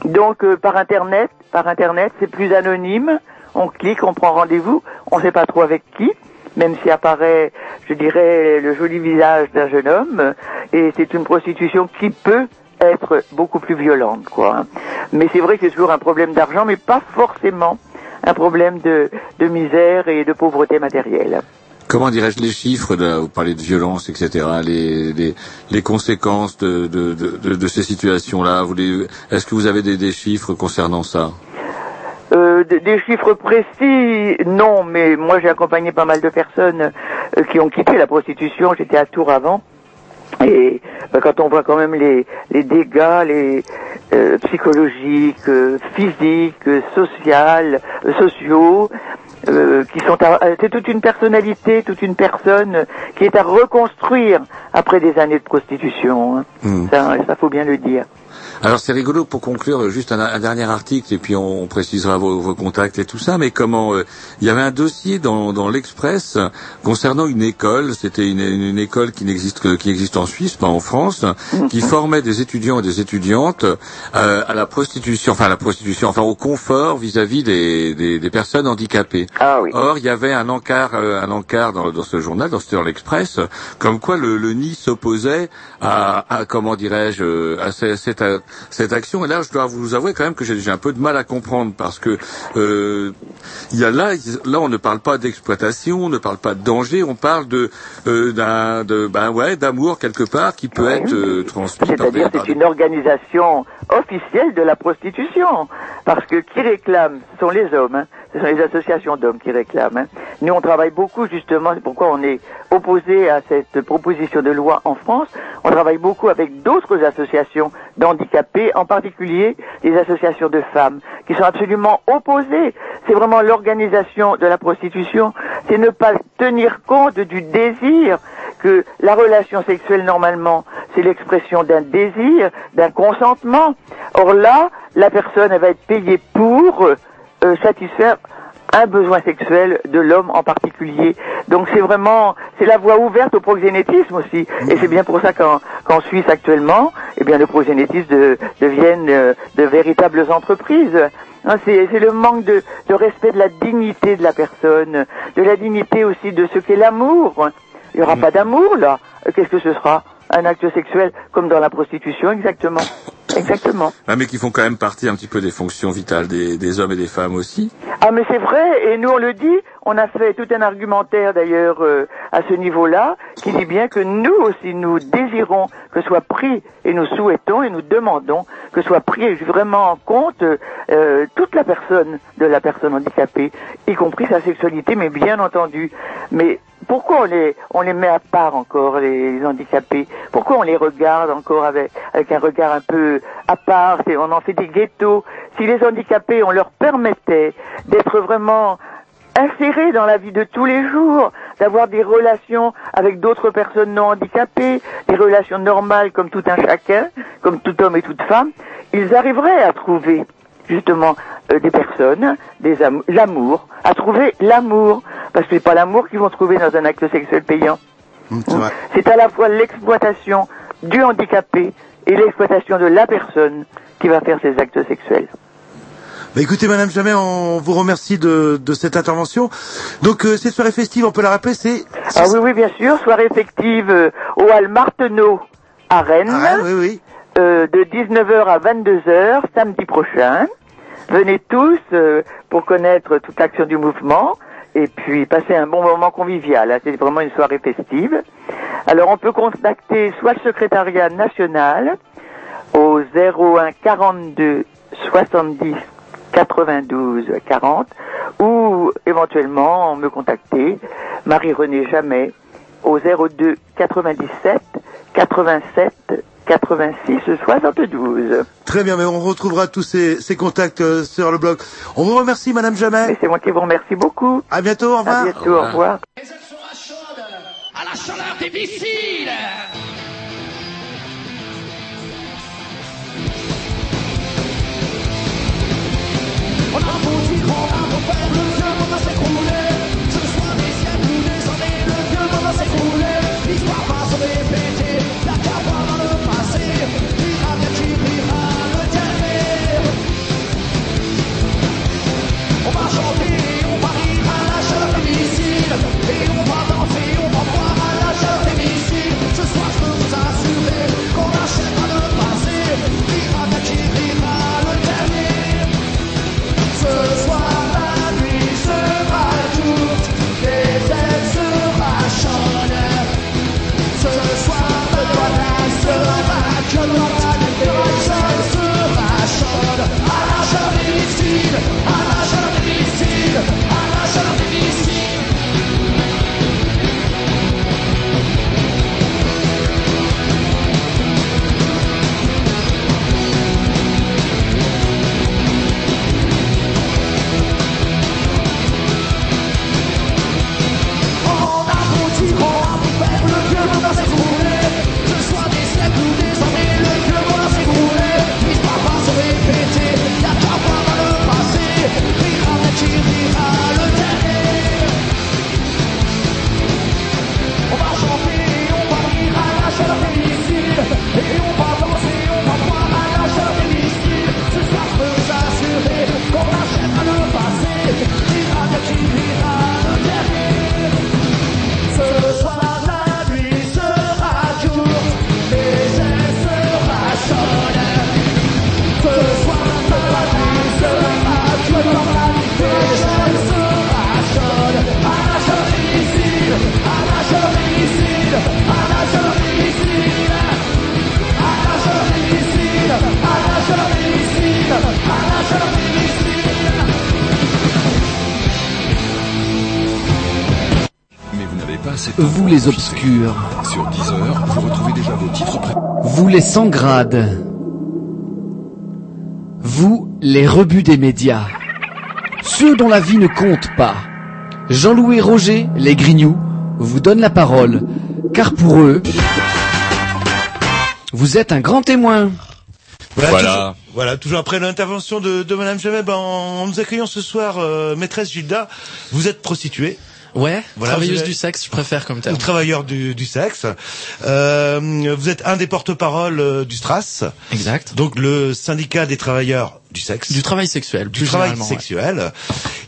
Donc, euh, par Internet, par Internet, c'est plus anonyme. On clique, on prend rendez-vous, on ne sait pas trop avec qui, même si apparaît, je dirais, le joli visage d'un jeune homme. Et c'est une prostitution qui peut être beaucoup plus violente, quoi. Mais c'est vrai que c'est toujours un problème d'argent, mais pas forcément un problème de, de misère et de pauvreté matérielle. Comment dirais-je les chiffres de, Vous parlez de violence, etc. Les, conséquences de, ces situations-là. Est-ce que vous avez des, des chiffres concernant ça? Euh, de- des chiffres précis, non, mais moi j'ai accompagné pas mal de personnes euh, qui ont quitté la prostitution. J'étais à Tours avant. Et euh, quand on voit quand même les, dégâts, les euh, psychologiques, physiques, sociales, sociaux, euh, qui sont euh, c'est toute une personnalité, toute une personne qui est à reconstruire après des années de prostitution. hein. Hmm. Ça, ça faut bien le dire. Alors c'est rigolo pour conclure juste un, un dernier article et puis on, on précisera vos, vos contacts et tout ça. Mais comment euh, il y avait un dossier dans, dans l'Express concernant une école. C'était une, une, une école qui n'existe que- qui existe en Suisse, pas en France, qui formait des étudiants et des étudiantes euh, à la prostitution, enfin à la prostitution, enfin au confort vis-à-vis des, des, des personnes handicapées. Or il y avait un encart, euh, un encart dans, dans ce journal, dans, dans l'Express, comme quoi le, le NI s'opposait à, à comment dirais-je, euh, à ce- cette, euh, cette action. Et là, je dois vous avouer quand même que j'ai un peu de mal à comprendre parce que euh, il y a là, là, on ne parle pas d'exploitation, on ne parle pas de danger, on parle de euh, d'un, ben ouais, d'amour quelque part qui peut être euh, transmis C'est-à-dire c'est une organisation officielle de la prostitution. Parce que qui réclame, ce sont les hommes. hein. Ce sont les associations d'hommes qui réclament. hein. Nous, on travaille beaucoup justement, c'est pourquoi on est opposé à cette proposition de loi en France. On travaille beaucoup avec d'autres associations d'handicapés, en particulier les associations de femmes, qui sont absolument opposées. C'est vraiment l'organisation de la prostitution. C'est ne pas tenir compte du désir que la relation sexuelle normalement c'est l'expression d'un désir, d'un consentement. Or là, la personne elle va être payée pour euh, satisfaire un besoin sexuel de l'homme en particulier. Donc c'est vraiment, c'est la voie ouverte au proxénétisme aussi. Et c'est bien pour ça qu'en Suisse actuellement, eh bien le proxénétisme de- deviennent euh, de véritables entreprises. Hein, c'est le manque de, respect de la dignité de la personne, de la dignité aussi de ce qu'est l'amour. Il n'y aura pas d'amour là. Qu'est-ce que ce sera? Un acte sexuel comme dans la prostitution, exactement. Exactement. Ah, mais qui font quand même partie un petit peu des fonctions vitales des, des hommes et des femmes aussi. Ah mais c'est vrai, et nous on le dit, on a fait tout un argumentaire d'ailleurs euh, à ce niveau-là, qui dit bien que nous aussi nous désirons que soit pris, et nous souhaitons et nous demandons que soit pris vraiment en compte euh, toute la personne de la personne handicapée, y compris sa sexualité, mais bien entendu. Mais pourquoi on les, met à part encore, les, les handicapés? Pourquoi on les regarde encore avec, avec un regard un peu à part On en fait des ghettos. Si les handicapés, on leur permettait d'être vraiment insérés dans la vie de tous les jours, d'avoir des relations avec d'autres personnes non handicapées, des relations normales comme tout un chacun, comme tout homme et toute femme, ils arriveraient à trouver justement euh, des personnes, des am- l'amour, à trouver l'amour. parce que c'est pas l'amour qu'ils vont trouver dans un acte sexuel payant. C'est vrai. C'est à la fois l'exploitation du handicapé et l'exploitation de la personne qui va faire ces actes sexuels. Bah écoutez, Madame Jamais, on vous remercie de, de cette intervention. Donc, euh, cette soirée festive, on peut la rappeler, c'est... Ah oui, oui, bien sûr, soirée effective euh, au Hall Marteneau à Rennes, Ah, oui, oui. euh, de 19h à 22h samedi prochain. Venez tous pour connaître toute l'action du mouvement et puis passer un bon moment convivial. hein. C'est vraiment une soirée festive. Alors on peut contacter soit le secrétariat national au 01 42 70 92 40 ou éventuellement me contacter Marie-Renée Jamais au 02 97 87 86 72. Très bien, mais on retrouvera tous ces, ces contacts euh, sur le blog. On vous remercie, Madame Jamais. C'est moi qui vous remercie beaucoup. À bientôt, au revoir. À bientôt, au revoir. à la chaleur des missiles. On a beau dire, on a beau faire, Vous les obscurs, Sur 10 heures, vous retrouvez déjà vos titres vous les sans grades, vous les rebuts des médias, ceux dont la vie ne compte pas. Jean-Louis Roger, les grignoux, vous donnent la parole, car pour eux, vous êtes un grand témoin. Voilà. Voilà. Toujours, voilà, toujours après l'intervention de, de Madame ben, en nous accueillant ce soir, euh, maîtresse Gilda, vous êtes prostituée. Ouais, Voilà, travailleuse du sexe, je préfère comme terme. Ou travailleur du, du sexe. Euh, vous êtes un des porte-parole euh, du STRAS. Exact. Donc le syndicat des travailleurs du sexe. Du travail sexuel, du travail ouais. sexuel.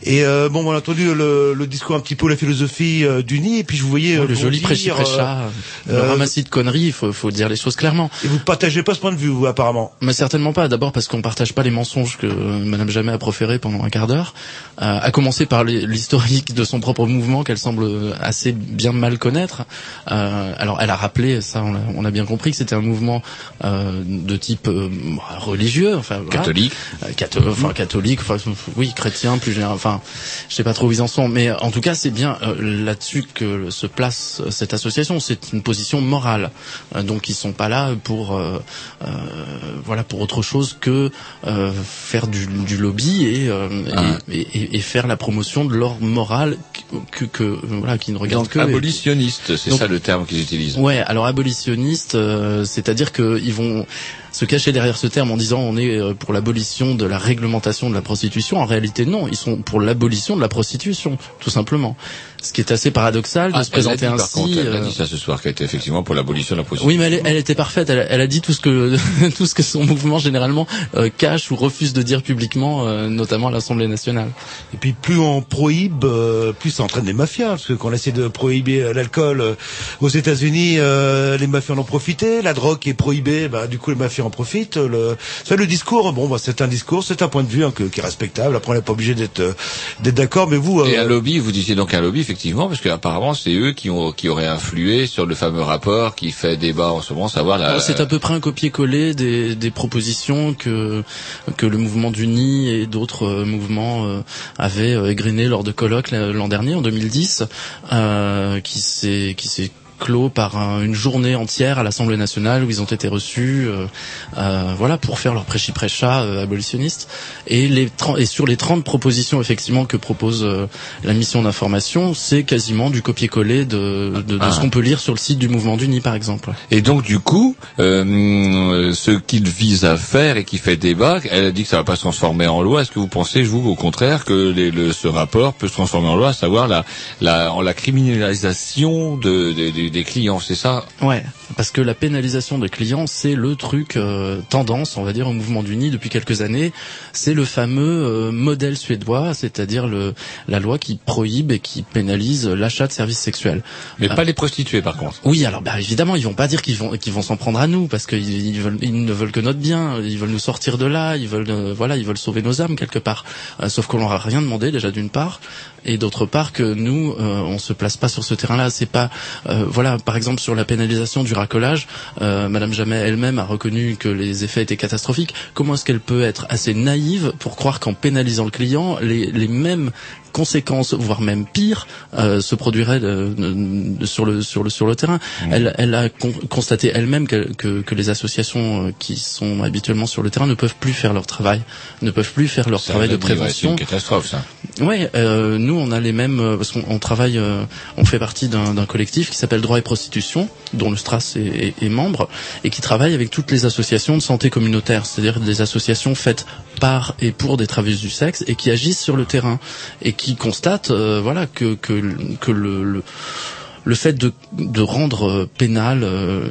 Et euh, bon, on a entendu le, le discours un petit peu, la philosophie euh, du nid, et puis je vous voyais Ouais, euh, le joli prêchi prêcha, euh, le euh, ramassis de conneries, il faut, faut dire les choses clairement. Et vous partagez pas ce point de vue, vous, apparemment? Mais certainement pas. D'abord parce qu'on partage pas les mensonges que Madame Jamais a proférés pendant un quart d'heure. Euh, à commencer par l'historique de son propre mouvement qu'elle semble assez bien mal connaître. Euh, alors elle a rappelé, ça on a, on a bien compris que c'était un mouvement euh, de type euh, religieux, enfin. Catholique. Euh, catho- enfin catholique, enfin oui chrétien plus général. Enfin je sais pas trop où ils en sont, mais en tout cas c'est bien euh, là-dessus que se place euh, cette association. C'est une position morale. Euh, donc ils sont pas là pour euh, euh, voilà pour autre chose que euh, faire du, du lobby et, euh, Ah. et, et- et faire la promotion de leur morale que, que, voilà qui ne regarde Donc que abolitionniste, c'est ça le terme qu'ils utilisent. Ouais, alors abolitionniste, euh, c'est-à-dire qu'ils vont se cacher derrière ce terme en disant on est euh, pour l'abolition de la réglementation de la prostitution. En réalité, non, ils sont pour l'abolition de la prostitution, tout simplement. Ce qui est assez paradoxal de Ah, se présenter elle dit, ainsi. Par contre, elle a euh, dit ça ce soir, qu'elle était effectivement pour l'abolition de la prostitution. Oui, mais elle, elle était parfaite. Elle, elle a dit tout ce que <laughs> tout ce que son mouvement généralement euh, cache ou refuse de dire publiquement, euh, notamment à l'Assemblée nationale. Et puis plus on prohibe, euh, plus ça entraîne des mafias. Parce que quand on essaie de prohiber euh, l'alcool euh, aux États-Unis, euh, les mafias en ont profité. La drogue est prohibée, bah, du coup les mafias en profitent. Le, ça, le discours, bon, bah, c'est un discours, c'est un point de vue hein, que- qui est respectable. Après, on n'est pas obligé d'être euh, d'être d'accord. Mais vous, Et euh, un lobby, vous disiez donc un lobby, effectivement, parce qu'apparemment c'est eux qui ont qui auraient influé sur le fameux rapport qui fait débat en ce moment, savoir la. C'est à peu près un copier-coller des, des propositions que que le mouvement du Nid et d'autres euh, mouvements euh, avaient euh, égrenées lors de colloques l'an dernier, en 2010, euh, qui s'est clos par un- une journée entière à l'Assemblée nationale où ils ont été reçus, euh, euh, voilà, pour faire leur prêchi-prêcha euh, abolitionniste. Et, les 30 et sur les 30 propositions effectivement que propose euh, la mission d'information, c'est quasiment du copier-coller de, de, de Ah. ce qu'on peut lire sur le site du mouvement du Nid, par exemple. Et donc du coup, ce qu'il vise à faire et qui fait débat, elle a dit que ça va pas se transformer en loi. Est-ce que vous pensez, vous, au contraire, que les- le, ce rapport peut se transformer en loi, à savoir la, la, en la criminalisation de, de- de- des clients, c'est ça? Ouais, parce que la pénalisation des clients, c'est le truc euh, tendance, on va dire, au mouvement du Nid depuis quelques années. C'est le fameux euh, modèle suédois, c'est-à-dire le la loi qui prohibe et qui pénalise l'achat de services sexuels. Mais Euh, pas les prostituées, par contre. oui, alors bah, évidemment, ils vont pas dire qu'ils vont qu'ils vont s'en prendre à nous parce qu'ils ils veulent ils ne veulent que notre bien, ils veulent nous sortir de là, ils veulent euh, voilà, ils veulent sauver nos âmes quelque part. Euh, sauf qu'on leur a rien demandé déjà d'une part et d'autre part que nous euh, on se place pas sur ce terrain-là, c'est pas euh, voilà, par exemple sur la pénalisation du racolage, euh, madame Jamet elle-même a reconnu que les effets étaient catastrophiques. Comment est-ce qu'elle peut être assez naïve pour croire qu'en pénalisant le client, les les mêmes conséquences, voire même pire, euh, se produiraient euh, sur le sur le sur le terrain. Elle, elle a con- constaté elle-même que, que, que les associations euh, qui sont habituellement sur le terrain ne peuvent plus faire leur travail, ne peuvent plus faire leur Ça, travail de prévention. c'est une catastrophe, ça. Ouais, euh, nous on a les mêmes parce qu'on on travaille, on fait partie d'un d'un collectif qui s'appelle Droit et Prostitution, dont le Stras est, est- est membre et qui travaille avec toutes les associations de santé communautaire, c'est-à-dire des associations faites par et pour des travailleuses du sexe et qui agissent sur le terrain et qui constatent, euh, voilà, que que que le, le le fait de, de rendre euh, pénal euh,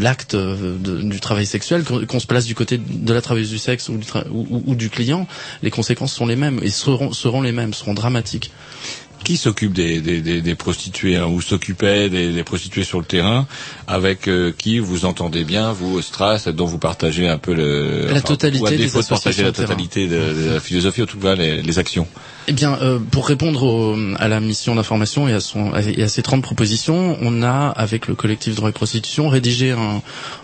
l'acte euh, du travail sexuel, qu'on se place du côté de la travailleuse du sexe ou du, ou du client, les conséquences sont les mêmes et seront, seront les mêmes, seront dramatiques. Qui s'occupe des, des, des, des prostituées hein, ou s'occupait des, des prostituées sur le terrain Avec euh, qui vous entendez bien, vous, au Stras, dont vous partagez un peu le... La totalité ou à des défaut de partager associations la totalité de, de la philosophie, en tout cas les, les actions. Eh bien, euh, pour répondre au- à la mission d'information et à, son, et à ses 30 propositions, on a, avec le collectif Droit et Prostitution, rédigé un-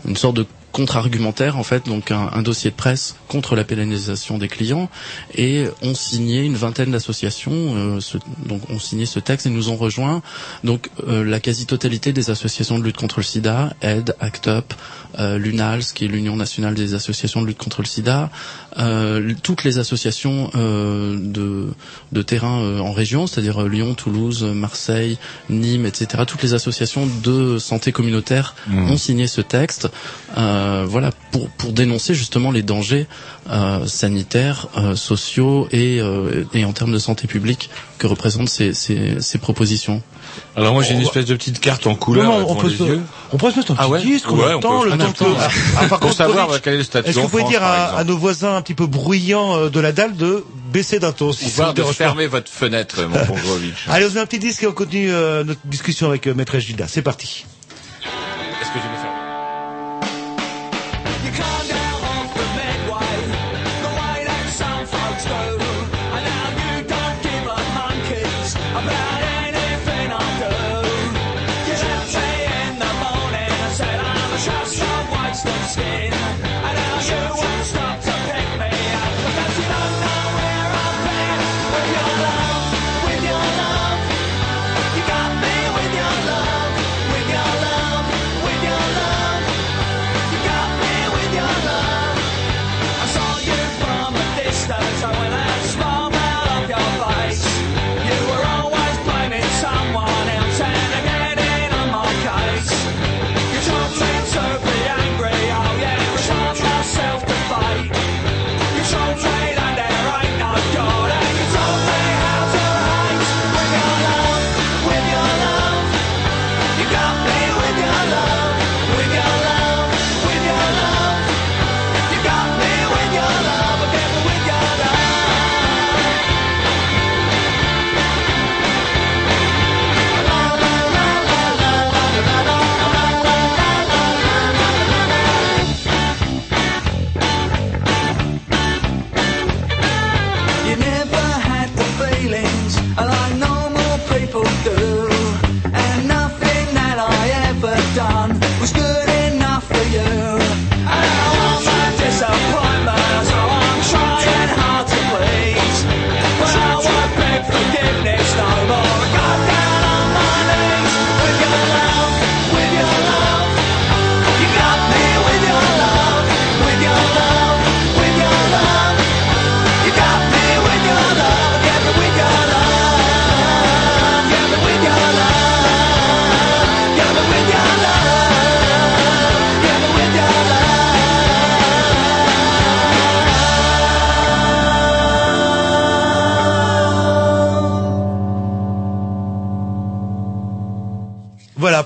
une sorte de contre-argumentaire, en fait, donc un, dossier de presse contre la pénalisation des clients, et ont signé une vingtaine d'associations, euh, ont signé ce texte et nous ont rejoint donc euh, la quasi-totalité des associations de lutte contre le sida, AID, ACT UP, euh, l'UNALS, qui est l'Union nationale des associations de lutte contre le sida, euh, toutes les associations euh, de, de terrain euh, en région, c'est-à-dire Lyon, Toulouse, Marseille, Nîmes, etc. Toutes les associations de santé communautaire Mhm. ont signé ce texte, euh, voilà, pour, pour dénoncer justement les dangers euh, sanitaires, euh, sociaux et, euh, et en termes de santé publique que représentent ces, ces, ces propositions. Alors moi j'ai une espèce de petite carte en couleur Non, non, devant on peut les se- yeux. on pourrait se mettre un Ah petit ouais disque, on Ouais, attend peut- le on temps que- Ah, par Pour contre, savoir quel est le statut Est-ce que vous pouvez France, dire à, nos voisins un petit peu bruyants euh, de la dalle de baisser d'un ton si Ou de fermer votre fenêtre, mon <laughs> bon Grovitch. Allez, on fait un petit disque et on continue euh, notre discussion avec euh, Maître Gilda. C'est parti.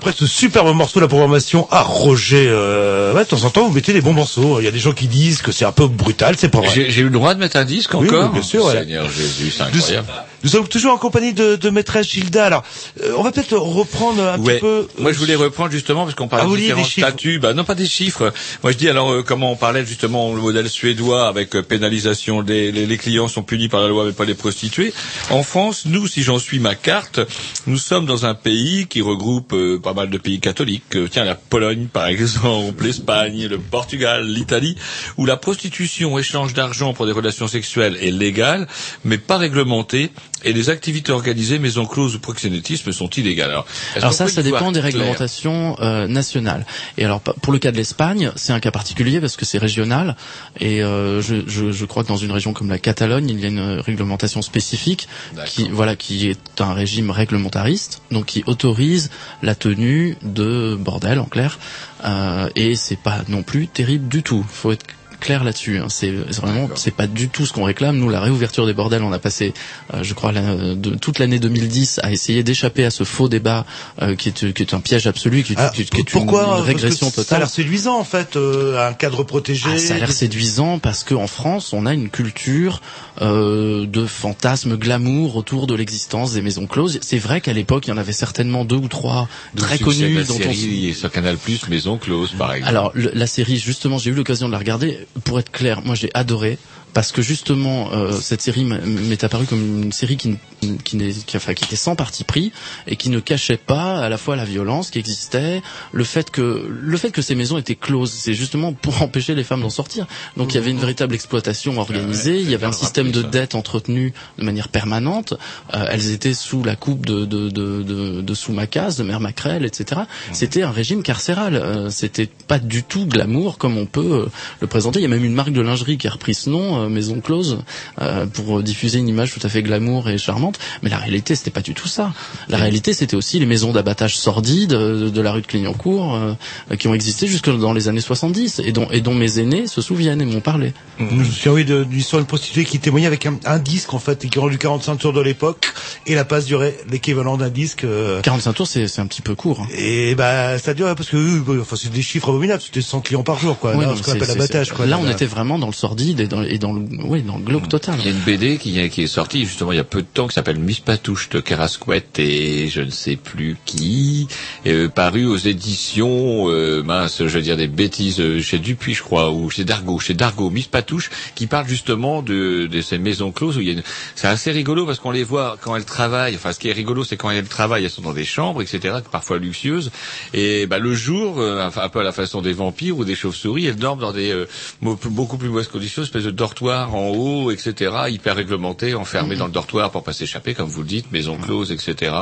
Après ce superbe morceau de la programmation à Roger, euh, ouais, de temps en temps, vous mettez des bons morceaux. Il y a des gens qui disent que c'est un peu brutal, c'est pas vrai. J'ai eu le droit de mettre un disque Oui, encore oui, bien sûr. Seigneur Jésus, c'est incroyable. Nous sommes toujours en compagnie de, de maîtresse Gilda. Alors, euh, on va peut-être reprendre un Ouais. petit peu. Moi, je voulais reprendre justement parce qu'on Ah, parlait vous de différents statuts. Bah non, pas des chiffres. Moi, je dis alors euh, comment on parlait justement le modèle suédois avec euh, pénalisation des les, les clients sont punis par la loi mais pas les prostituées. En France, nous, si j'en suis ma carte, nous sommes dans un pays qui regroupe euh, pas mal de pays catholiques. Euh, tiens, la Pologne par <laughs> exemple, l'Espagne, le Portugal, l'Italie, où la prostitution, échange d'argent pour des relations sexuelles est légale, mais pas réglementée, et les activités organisées, maisons closes ou proxénétisme sont illégales. Alors, Alors ça, ça dépend des réglementations euh, nationales. Et alors pour le cas de l'Espagne, c'est un cas particulier parce que c'est régional. Et euh, je, je, je crois que dans une région comme la Catalogne, il y a une réglementation spécifique qui voilà qui est un régime réglementariste, donc qui autorise la tenue de bordel en clair. Euh, et c'est pas non plus terrible du tout. Faut être clair là-dessus. hein. C'est c'est vraiment, c'est pas du tout ce qu'on réclame. Nous, la réouverture des bordels, on a passé, euh, je crois, la- de, toute l'année 2010 à essayer d'échapper à ce faux débat euh, qui, est, qui est un piège absolu, qui, est- Ah, qui est- qui est une- pourquoi régression Ça a totale. l'air séduisant en fait, euh, un cadre protégé. Ah, ça a l'air séduisant parce qu'en France, on a une culture euh, de fantasme glamour autour de l'existence des maisons closes. C'est vrai qu'à l'époque, il y en avait certainement deux ou trois très connus la dont on sur Canal Plus Maison Close par exemple. alors le- la série, justement, j'ai eu l'occasion de la regarder. Pour être clair, moi j'ai adoré parce que justement euh, cette série m'est apparue comme une série qui, qui, qui, enfin, qui était sans parti pris et qui ne cachait pas à la fois la violence qui existait, le fait que le fait que ces maisons étaient closes, c'est justement pour <laughs> empêcher les femmes d'en sortir. Donc il y avait une véritable exploitation organisée, il y avait un système de dette entretenu de manière permanente. Euh, elles étaient sous la coupe de de de, de, de sous Macas, de Mère Macrel, etc. C'était un régime carcéral. Euh, C'était pas du tout glamour comme on peut euh, le présenter. Il y a même une marque de lingerie qui a repris ce nom, euh, Maison Close, euh, pour diffuser une image tout à fait glamour et charmante. Mais la réalité, c'était pas du tout ça. La réalité, c'était aussi les maisons d'abattage sordides euh, de la rue de Clignancourt euh, qui ont existé jusque dans les années 70 et dont, et dont mes aînés se souviennent et m'ont parlé. Je me souviens oui de- d'une histoire d'une prostituée qui témoignait avec un, un disque en fait et qui rendu 45 tours de l'époque et la passe durait l'équivalent d'un disque. euh, 45 tours, c'est c'est un petit peu court. hein. Et bah ça durait parce que euh, enfin c'est des chiffres abominables, c'était 100 clients par jour quoi. Ouais, Là, non, ce qu'on c'est- appelle. Là, on était vraiment dans le sordide et dans, et dans le, le glauque total. Il y a une BD qui, est- qui est sortie justement il y a peu de temps qui s'appelle Miss Patouche de Carasquette et je ne sais plus qui, euh, paru aux éditions, euh, mince, je veux dire des bêtises, euh, chez Dupuis je crois, ou chez Dargaud, chez Dargaud, Miss Patouche, qui parle justement de, de ces maisons closes où il y a une... C'est assez rigolo parce qu'on les voit quand elles travaillent, enfin ce qui est rigolo c'est quand elles travaillent, elles sont dans des chambres, etc., parfois luxueuses, et bah, le jour, euh, un peu à la façon des vampires ou des chauves-souris, elles dorment dans des euh, beaucoup plus mauvaises conditions, espèce de dortoir en haut, etc., hyper réglementé, enfermé dans le dortoir pour pas s'échapper, comme vous le dites, maison close, etc.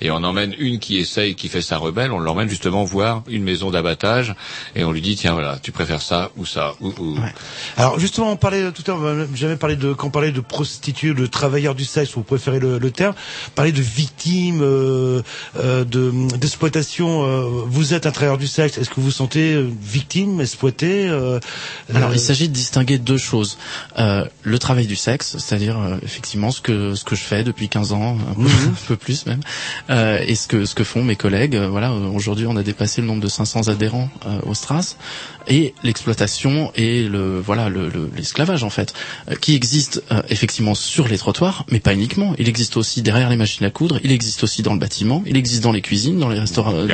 Et on emmène une qui essaye, qui fait sa rebelle, on l'emmène justement voir une maison d'abattage, et on lui dit, tiens voilà, tu préfères ça ou ça, ou, ou... Alors justement, on parlait tout à l'heure, on n'a jamais parlé de quand on parlait de prostituées, de travailleurs du sexe, vous préférez le, le terme, parler de victimes, euh, euh, de d'exploitation. euh, vous êtes un travailleur du sexe, est-ce que vous vous sentez euh, victime, exploité euh, Alors, euh, il s'agit de distinguer deux choses. Euh, le travail du sexe, c'est-à-dire euh, effectivement ce que ce que je fais depuis 15 ans, un peu, <laughs> un peu plus même, euh, et ce que ce que font mes collègues. Euh, Voilà, euh, aujourd'hui, on a dépassé le nombre de 500 adhérents euh, au Stras, et l'exploitation et le voilà le- le- l'esclavage en fait, euh, qui existe euh, effectivement sur les trottoirs, mais pas uniquement. Il existe aussi derrière les machines à coudre. Il existe aussi dans le bâtiment. Il existe dans les cuisines, dans les restaurants, euh,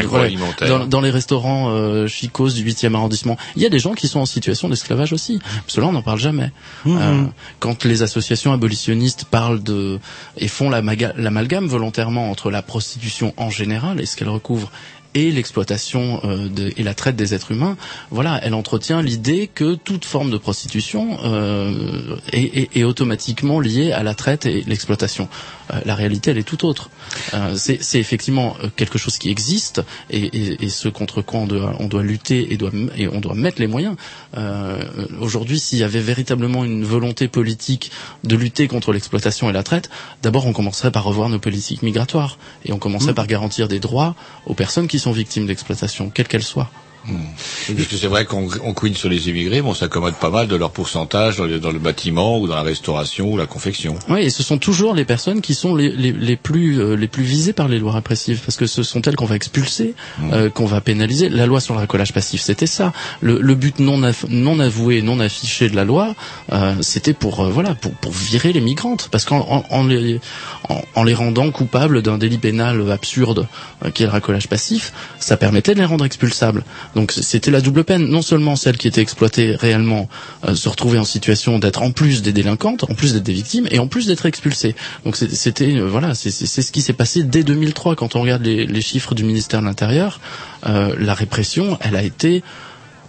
dans, dans les restaurants euh, chicos du 8e arrondissement. Il y a des gens qui sont en situation d'esclavage aussi. Là, on n'en parle jamais. Euh, quand les associations abolitionnistes parlent de et font l'amalgame volontairement entre la prostitution en général et ce qu'elle recouvre et l'exploitation euh, de- et la traite des êtres humains, voilà, elle entretient l'idée que toute forme de prostitution euh, est, est- est automatiquement liée à la traite et l'exploitation. Euh, la réalité, elle est tout autre. Euh, c'est effectivement euh, quelque chose qui existe et, et, et ce contre quoi on doit, on doit lutter et, doit, et on doit mettre les moyens. Euh, Aujourd'hui, s'il y avait véritablement une volonté politique de lutter contre l'exploitation et la traite, d'abord on commencerait par revoir nos politiques migratoires et on commencerait Mm. par garantir des droits aux personnes qui sont victimes d'exploitation, quelles qu'elles soient. Parce que c'est vrai qu'on on couine sur les immigrés, mais on s'accommode pas mal de leur pourcentage dans le, dans le bâtiment ou dans la restauration ou la confection. Oui, et ce sont toujours les personnes qui sont les, les, les plus euh, les plus visées par les lois répressives, parce que ce sont elles qu'on va expulser, euh, qu'on va pénaliser. La loi sur le racolage passif, c'était ça. Le, le but non non avoué, non affiché de la loi, euh, c'était pour euh, voilà pour, pour virer les migrantes, parce qu'en en, en les en, en les rendant coupables d'un délit pénal absurde euh, qui est le racolage passif, ça permettait de les rendre expulsables. Donc c'était la double peine, non seulement celles qui étaient exploitées réellement euh, se retrouvaient en situation d'être en plus des délinquantes, en plus d'être des victimes et en plus d'être expulsées. Donc c'était euh, voilà, c'est ce qui s'est passé dès 2003 quand on regarde les, les chiffres du ministère de l'Intérieur, euh, la répression, elle a été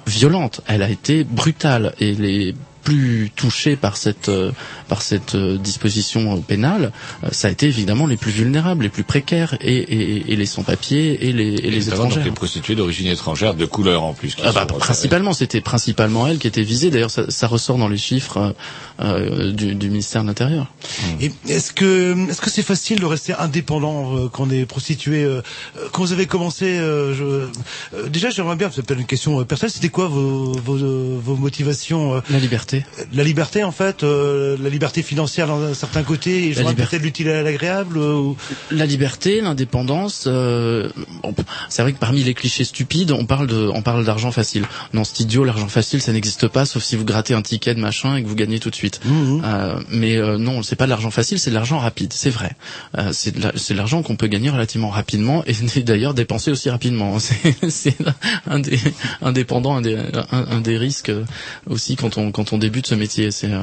violente, elle a été brutale. Et les plus touchés par cette euh, par cette euh, disposition euh, pénale, euh, ça a été évidemment les plus vulnérables, les plus précaires et, et, et les sans-papiers et les, et les notamment donc étrangères. les prostituées d'origine étrangère de couleur en plus. qui Ah bah, sont- principalement, c'était principalement elle qui était visée. D'ailleurs, ça, ça ressort dans les chiffres euh, euh, du, du ministère de l'Intérieur. Et est-ce que est-ce que c'est facile de rester indépendant euh, quand on est prostitué euh, euh, Quand vous avez commencé, euh, je, euh, déjà j'aimerais bien, c'est peut-être une question euh, personnelle, c'était quoi vos vos, euh, vos motivations euh, La liberté. La liberté en fait, euh, la liberté financière dans un certain côté, et La je peut-être l'utile à l'agréable. euh, ou- La liberté, l'indépendance. euh, bon, c'est vrai que parmi les clichés stupides, on parle de, on parle d'argent facile. Non, c'est idiot, l'argent facile, ça n'existe pas, sauf si vous grattez un ticket de machin et que vous gagnez tout de suite. Euh, mais euh, non, c'est pas de l'argent facile, c'est de l'argent rapide, c'est vrai. Euh, c'est de la- c'est de l'argent qu'on peut gagner relativement rapidement et <laughs> d'ailleurs dépenser aussi rapidement. <laughs> C'est c'est un des indépendant, un des, un, un des risques aussi quand on quand on débute ce métier. C'est euh,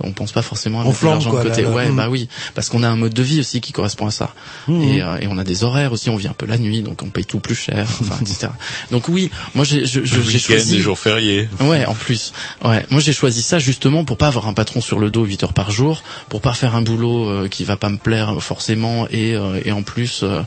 on pense pas forcément à mettre l'argent de côté. là, là. ouais, Mhm. bah oui, parce qu'on a un mode de vie aussi qui correspond à ça. Mhm. Et, euh, et on a des horaires aussi, on vit un peu la nuit, donc on paye tout plus cher, <laughs> enfin, etc. Donc oui, moi j'ai je- je- Le j'ai choisi. les jours fériés. Ouais, en plus. Ouais, moi j'ai choisi ça justement pour pas avoir un patron sur le dos 8 heures par jour, pour pas faire un boulot euh, qui va pas me plaire forcément et, euh, et en plus euh,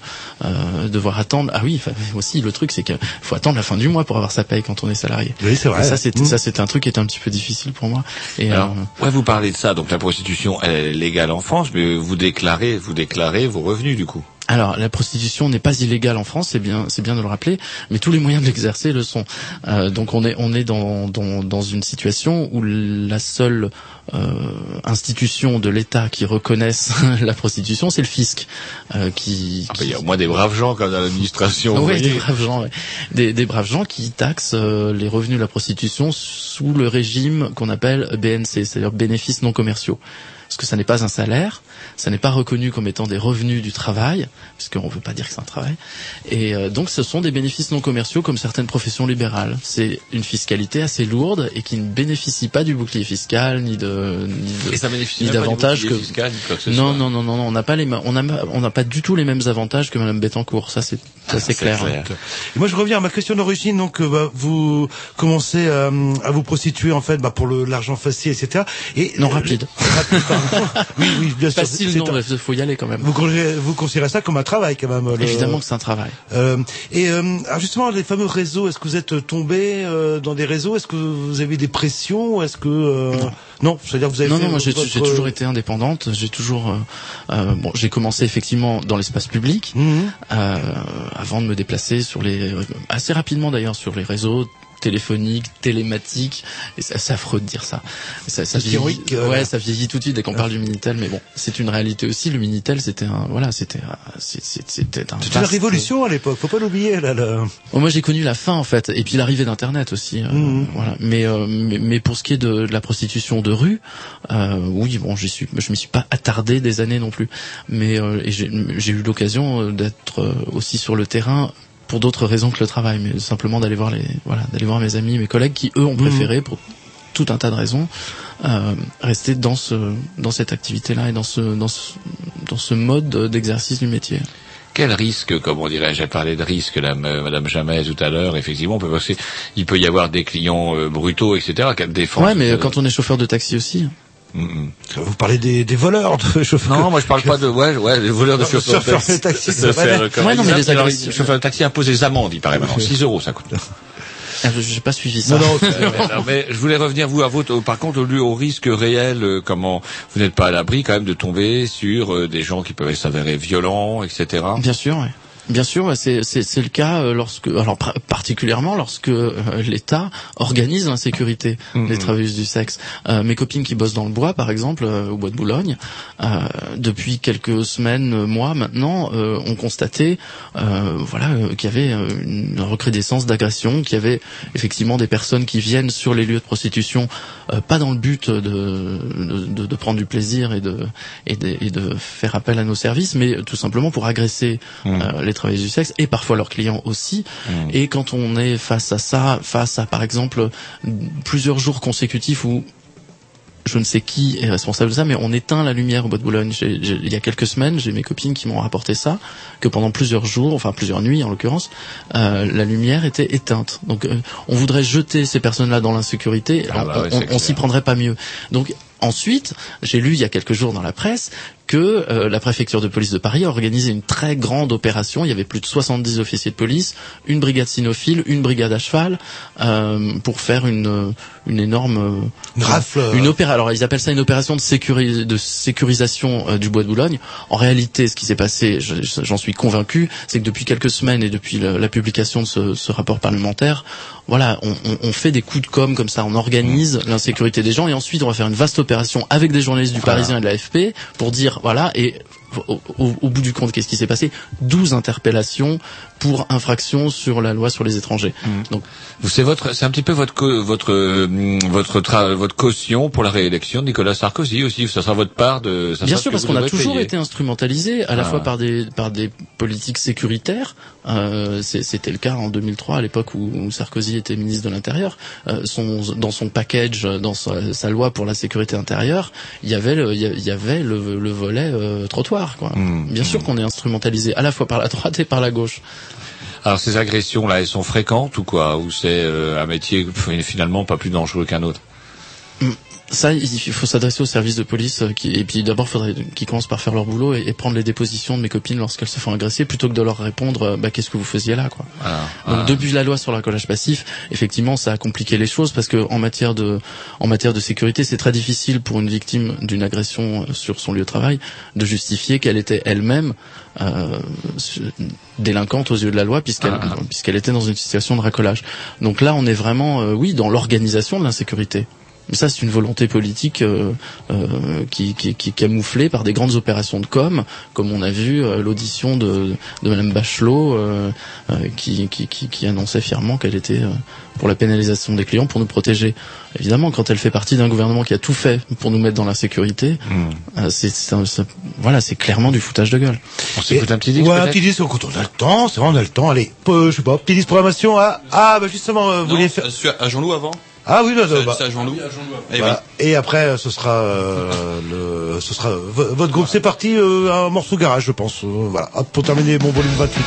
euh, devoir attendre. Ah oui, aussi le truc c'est qu'il faut attendre la fin du mois pour avoir sa paye quand on est salarié. Oui, c'est vrai. Et ça c'était Mm. ça c'était un truc qui était un petit peu difficile pour moi. Et Alors, euh, ouais, vous parlez de ça, donc la prostitution elle est légale en France, mais vous déclarez, vous déclarez vos revenus du coup. Alors, la prostitution n'est pas illégale en France, c'est bien, c'est bien de le rappeler, mais tous les moyens de l'exercer le sont. Euh, donc, on est, on est dans, dans, dans une situation où la seule euh, institution de l'État qui reconnaisse <laughs> la prostitution, c'est le fisc, euh, qui. Ah, bah, Il y a au moins des braves gens comme dans l'administration. Oui, des braves gens, ouais. des, des braves gens qui taxent euh, les revenus de la prostitution sous le régime qu'on appelle BNC, c'est-à-dire bénéfices non commerciaux. Parce que ça n'est pas un salaire, ça n'est pas reconnu comme étant des revenus du travail, puisqu'on ne veut pas dire que c'est un travail. Et euh, donc ce sont des bénéfices non commerciaux comme certaines professions libérales. C'est une fiscalité assez lourde et qui ne bénéficie pas du bouclier fiscal ni de ni de- Et ça bénéficie ni même pas du d'avantages que bouclier fiscal, ni quoi que ce non, soit. non non non non on n'a pas les on a on n'a pas du tout les mêmes avantages que Madame Bettencourt. Ça c'est ça c'est clair. hein. Et moi, je reviens à ma question d'origine. Donc, euh, bah, vous commencez euh, à vous prostituer en fait bah, pour l'argent facile, etc. Et Non rapide. rapide. Oui, oui, bien sûr. Facile non, il faut y aller quand même. Vous considérez, vous considérez ça comme un travail quand même le- Évidemment que c'est un travail. Euh, et euh, alors justement, les fameux réseaux, est-ce que vous êtes tombé euh, dans des réseaux? Est-ce que vous avez des pressions? Est-ce que euh, non, c'est-à-dire que vous avez Non, non, moi j'ai votre- toujours été indépendante. J'ai toujours, euh, bon, j'ai commencé effectivement dans l'espace public, euh, avant de me déplacer sur les, assez rapidement d'ailleurs sur les réseaux téléphoniques, télématiques. Et c'est c'est affreux de dire ça. Ça, ça vieillit, euh, ouais, ça vieillit tout de suite dès qu'on parle du minitel. Mais bon, c'est une réalité aussi. Le minitel, c'était un, voilà, c'était, c'est- c'était un. C'était la révolution à l'époque. Faut pas l'oublier là. là. Bon, moi j'ai connu la fin en fait, et puis l'arrivée d'Internet aussi. euh, Mhm. Voilà. Mais, euh, mais mais pour ce qui est de, de la prostitution de rue, euh, oui, bon, j'y suis, je m'y suis pas attardé des années non plus. Mais euh, j'ai eu l'occasion euh, d'être euh, aussi sur le terrain pour d'autres raisons que le travail, mais simplement d'aller voir les, voilà, d'aller voir mes amis, mes collègues qui eux ont préféré pour tout un tas de raisons euh, rester dans ce dans cette activité-là et dans ce dans ce dans ce mode d'exercice du métier. Quel risque, comme on dirait, j'ai parlé de risque, la, euh, Madame Jamais tout à l'heure, effectivement, on peut penser, il peut y avoir des clients euh, brutaux, etc., qui défendent. Ouais, mais quand on est chauffeur de taxi aussi. Vous parlez des, des voleurs de <laughs> chauffeurs. Non, moi je parle pas de ouais, ouais, les voleurs de chauffeurs chauffeurs de taxi, Ouais, non, mais les agressifs- chauffeurs de taxi imposent des amendes, il paraît maintenant. 6 euros, ça coûte. <laughs> Ah, je- J'ai pas suivi ça. Non, non, <laughs> non, mais je voulais revenir vous à votre. Par contre, au lieu au risque réel, euh, comment vous n'êtes pas à l'abri quand même de tomber sur euh, des gens qui peuvent s'avérer violents, etc. Bien sûr, ouais. Bien sûr, c'est le cas euh, lorsque alors particulièrement lorsque euh, l'État organise l'insécurité Mhm. des travailleuses du sexe. Euh, mes copines qui bossent dans le bois, par exemple, euh, au bois de Boulogne, euh, depuis quelques semaines, mois maintenant, euh, ont constaté, euh, voilà, qu'il y avait une recrudescence d'agressions, qu'il y avait effectivement des personnes qui viennent sur les lieux de prostitution, euh, pas dans le but de, de, de- prendre du plaisir et de, et de et de faire appel à nos services, mais tout simplement pour agresser euh, les travailleuses du sexe et parfois leurs clients aussi. Et quand on est face à ça, face à par exemple plusieurs jours consécutifs où je ne sais qui est responsable de ça, mais on éteint la lumière au bois de Boulogne. Il y a quelques semaines, j'ai mes copines qui m'ont rapporté ça, que pendant plusieurs jours, enfin plusieurs nuits en l'occurrence, euh, la lumière était éteinte. Donc euh, on voudrait jeter ces personnes-là dans l'insécurité, Ah on- bah on, c'est on s'y prendrait pas mieux. Donc ensuite, j'ai lu il y a quelques jours dans la presse que euh, la préfecture de police de Paris a organisé une très grande opération. Il y avait plus de 70 officiers de police, une brigade cynophile, une brigade à cheval, euh, pour faire une, une énorme... euh, Une rafle, euh. Une opéra. Alors ils appellent ça une opération de, sécuri- de sécurisation euh, du bois de Boulogne. En réalité, ce qui s'est passé, je- je- j'en suis convaincu, c'est que depuis quelques semaines et depuis la publication de ce, ce rapport parlementaire, voilà, on, on- on fait des coups de com comme ça, on organise l'insécurité des gens et ensuite on va faire une vaste opération avec des journalistes du Parisien et de l'AFP pour dire voilà et au, au- au bout du compte, qu'est-ce qui s'est passé? 12 interpellations pour infraction sur la loi sur les étrangers. Donc Vous c'est votre, c'est un petit peu votre votre euh, votre tra- votre caution pour la réélection de Nicolas Sarkozy aussi. Ça sera votre part de. ça Bien sûr, parce qu'on a toujours payer. été instrumentalisé, à la Ah. fois par des par des politiques sécuritaires. Euh, C'était le cas en 2003, à l'époque où, où Sarkozy était ministre de l'Intérieur. Euh, son, dans son package, dans sa, sa loi pour la sécurité intérieure, il y avait le, il y avait le, le volet euh, trottoir. Quoi. Hmm. Bien sûr qu'on est instrumentalisé, à la fois par la droite et par la gauche. Alors ces agressions là, elles sont fréquentes ou quoi? Ou c'est euh, un métier finalement pas plus dangereux qu'un autre? Ça, il faut s'adresser aux services de police euh, qui, et puis d'abord, faudrait qu'ils commencent par faire leur boulot et, et prendre les dépositions de mes copines lorsqu'elles se font agresser, plutôt que de leur répondre, euh, bah, qu'est-ce que vous faisiez là, quoi. Voilà. Donc depuis la loi sur le collage passif, effectivement, ça a compliqué les choses parce que en matière de en matière de sécurité, c'est très difficile pour une victime d'une agression euh, sur son lieu de travail de justifier qu'elle était elle-même euh, délinquante aux yeux de la loi puisqu'elle Ah. puisqu'elle était dans une situation de racolage. Donc là, on est vraiment euh, oui dans l'organisation de l'insécurité. Mais ça, c'est une volonté politique euh, euh, qui, qui, qui est camouflée par des grandes opérations de com, comme on a vu euh, l'audition de, de Madame Bachelot, euh, euh, qui, qui, qui, qui annonçait fièrement qu'elle était euh, pour la pénalisation des clients, pour nous protéger. Évidemment, quand elle fait partie d'un gouvernement qui a tout fait pour nous mettre dans l'insécurité, euh, c'est c'est un- c'est- voilà, c'est clairement du foutage de gueule. On s'écoute un petit disque Ouais, un petit disque quand on a le temps, c'est vrai, on a le temps. Allez, peu, je sais pas, petit disque programmation à, ah, bah justement, euh, vous voulez faire, À Jean-Loup avant ah oui, non, C'est bah, c'est à Jean-Loup Eh voilà. Et après, euh, ce sera, euh, le, ce sera vo- votre groupe. C'est parti, euh, un morceau garage, je pense. Euh, voilà, Hop, pour terminer mon volume 28.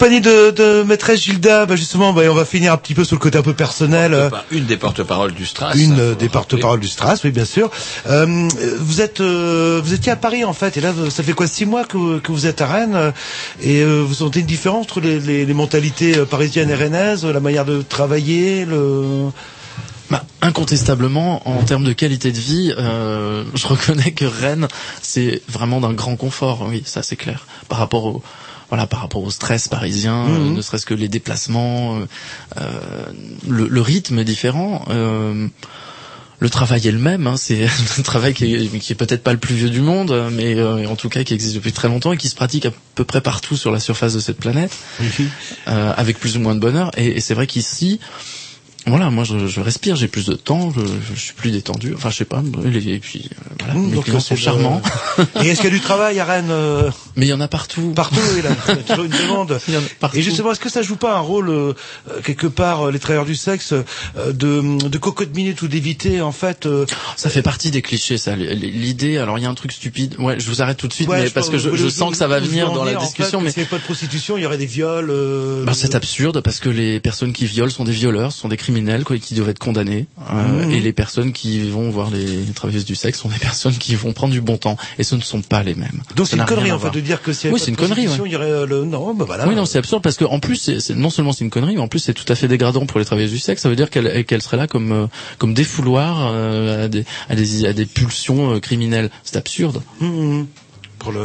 Compagnie de, de maîtresse Gilda, bah justement, bah, on va finir un petit peu sur le côté un peu personnel. euh, Une des porte-paroles du Stras. Une hein, des porte-paroles du Stras, oui bien sûr. Euh, vous êtes, euh, vous étiez à Paris en fait, et là ça fait quoi six mois que, vous- que vous êtes à Rennes, et euh, vous sentez une différence entre les, les, les mentalités euh, parisiennes et rennaises, la manière de travailler, le. Bah, incontestablement, en termes de qualité de vie, euh, je reconnais que Rennes, c'est vraiment d'un grand confort. Oui, ça c'est clair. Par rapport au voilà, par rapport au stress parisien, Mhm. euh, ne serait-ce que les déplacements, euh, euh, le, le rythme est différent. euh, le travail est le même, hein, c'est <laughs> un travail qui est, qui est peut-être pas le plus vieux du monde, mais euh, en tout cas qui existe depuis très longtemps et qui se pratique à peu près partout sur la surface de cette planète, euh, avec plus ou moins de bonheur. Et, et c'est vrai qu'ici, voilà, moi je, je respire, j'ai plus de temps, je, je suis plus détendu. Enfin, je sais pas. Et puis euh, voilà, Mmh, donc, clients c'est sont charmants. Et est-ce qu'il y a du travail à Rennes euh, Mais il y en a partout. Partout, il y a toujours une demande. Et justement, est-ce que ça joue pas un rôle euh, quelque part, euh, les travailleurs du sexe, euh, de, de cocotte minute ou d'éviter en fait euh, Ça fait partie des clichés, ça. L'idée, alors il y a un truc stupide. Ouais, je vous arrête tout de suite, ouais, mais je parce que je, sens que ça va venir en dans la en discussion. fait, mais S'il n'y avait pas de prostitution, il y aurait des viols. euh, Ben, c'est absurde parce que les personnes qui violent sont des violeurs, sont des criminels quoi, et qui doivent être condamnés. Euh, Mhm. Et les personnes qui vont voir les travailleuses du sexe sont des <laughs> personnes qui vont prendre du bon temps. Et ce ne sont pas les mêmes. Donc c'est une connerie en fait de dire que avait Oui, c'est une connerie. ouais. il y aurait euh, le non, bah voilà. Oui, non, c'est absurde parce que en plus, c'est- non seulement c'est une connerie, mais en plus c'est tout à fait dégradant pour les travailleuses du sexe. Ça veut dire qu'elles, qu'elles seraient là comme euh, comme défouloirs euh, à, des, à des à des pulsions criminelles. C'est absurde. Mhm. Pour le.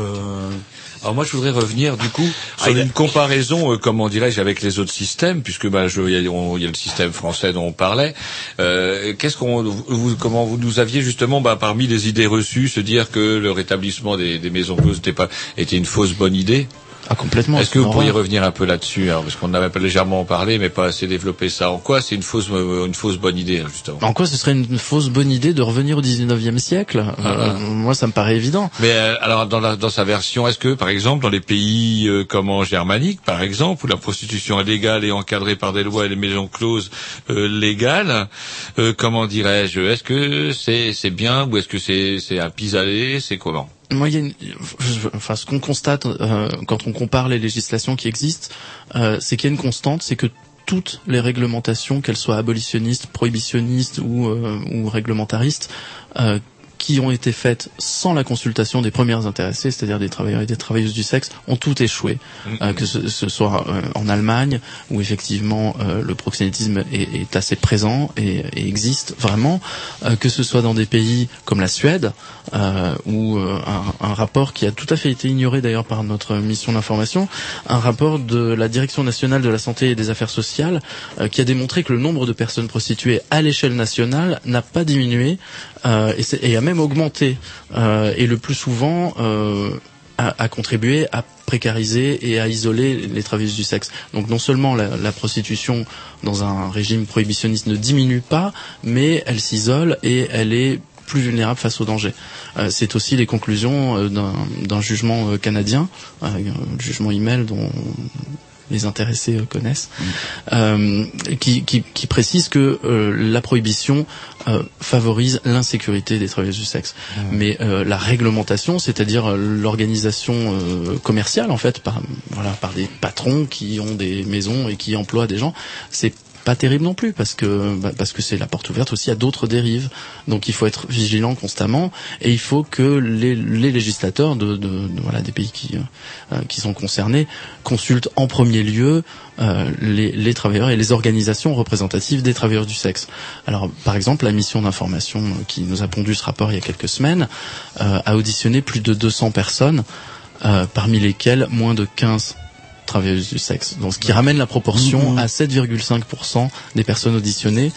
Alors moi, je voudrais revenir du coup sur une comparaison, euh, comment dirais-je, avec les autres systèmes, puisque je- il y, a on- il y a le système français dont on parlait. Euh, Qu'est-ce qu'on, vous, comment vous nous aviez justement, bah, parmi les idées reçues, se dire que le rétablissement des, des maisons closes n'était pas était une fausse bonne idée? Ah complètement. Est-ce que vous pourriez revenir un peu là-dessus, hein, parce qu'on avait pas légèrement parlé, mais pas assez développé ça. En quoi c'est une fausse, euh, une fausse bonne idée, hein, justement? En quoi ce serait une fausse bonne idée de revenir au 19e siècle? Euh, Ah, ah. Moi, ça me paraît évident. Mais euh, alors dans, la, dans sa version, est-ce que par exemple dans les pays euh, comme en germanique, par exemple, où la prostitution est légale et encadrée par des lois et les maisons closes euh, légales, euh, comment dirais-je? Est-ce que c'est c'est bien ou est-ce que c'est c'est un pis-aller? C'est comment? Moi, il y a une- enfin, ce qu'on constate euh, quand on compare les législations qui existent, euh, c'est qu'il y a une constante, c'est que toutes les réglementations, qu'elles soient abolitionnistes, prohibitionnistes ou, euh, ou réglementaristes, qui ont été faites sans la consultation des premières intéressées, c'est-à-dire des travailleurs et des travailleuses du sexe, ont toutes échoué. Euh, que ce, ce soit euh, en Allemagne, où effectivement euh, le proxénétisme est, est assez présent et, et existe vraiment, que ce soit dans des pays comme la Suède, où un, un rapport qui a tout à fait été ignoré d'ailleurs par notre mission d'information, un rapport de la Direction nationale de la santé et des affaires sociales, qui a démontré que le nombre de personnes prostituées à l'échelle nationale n'a pas diminué et, c'est- et a même augmenté, euh, et le plus souvent euh, a, contribué à précariser et à isoler les travailleuses du sexe. Donc non seulement la, prostitution dans un régime prohibitionniste ne diminue pas, mais elle s'isole et elle est plus vulnérable face au danger. Euh, c'est aussi les conclusions euh, d'un jugement euh, canadien, euh, un jugement email dont les intéressés euh, connaissent, euh, qui, qui, qui précise que euh, la prohibition euh, favorise l'insécurité des travailleuses du sexe. Mais euh, la réglementation, c'est-à-dire l'organisation euh, commerciale, en fait, par, voilà, par des patrons qui ont des maisons et qui emploient des gens, c'est pas terrible non plus parce que bah, parce que c'est la porte ouverte aussi à d'autres dérives. Donc il faut être vigilant constamment et il faut que les, les législateurs de, de, de- voilà des pays qui euh, qui sont concernés consultent en premier lieu euh, les, les travailleurs et les organisations représentatives des travailleurs du sexe. Alors par exemple la mission d'information euh, qui nous a pondu ce rapport il y a quelques semaines euh, a auditionné plus de 200 personnes euh, parmi lesquelles moins de 15 travailleuses du sexe. Donc, ce qui ramène la proportion Mhm. à 7,5% des personnes auditionnées,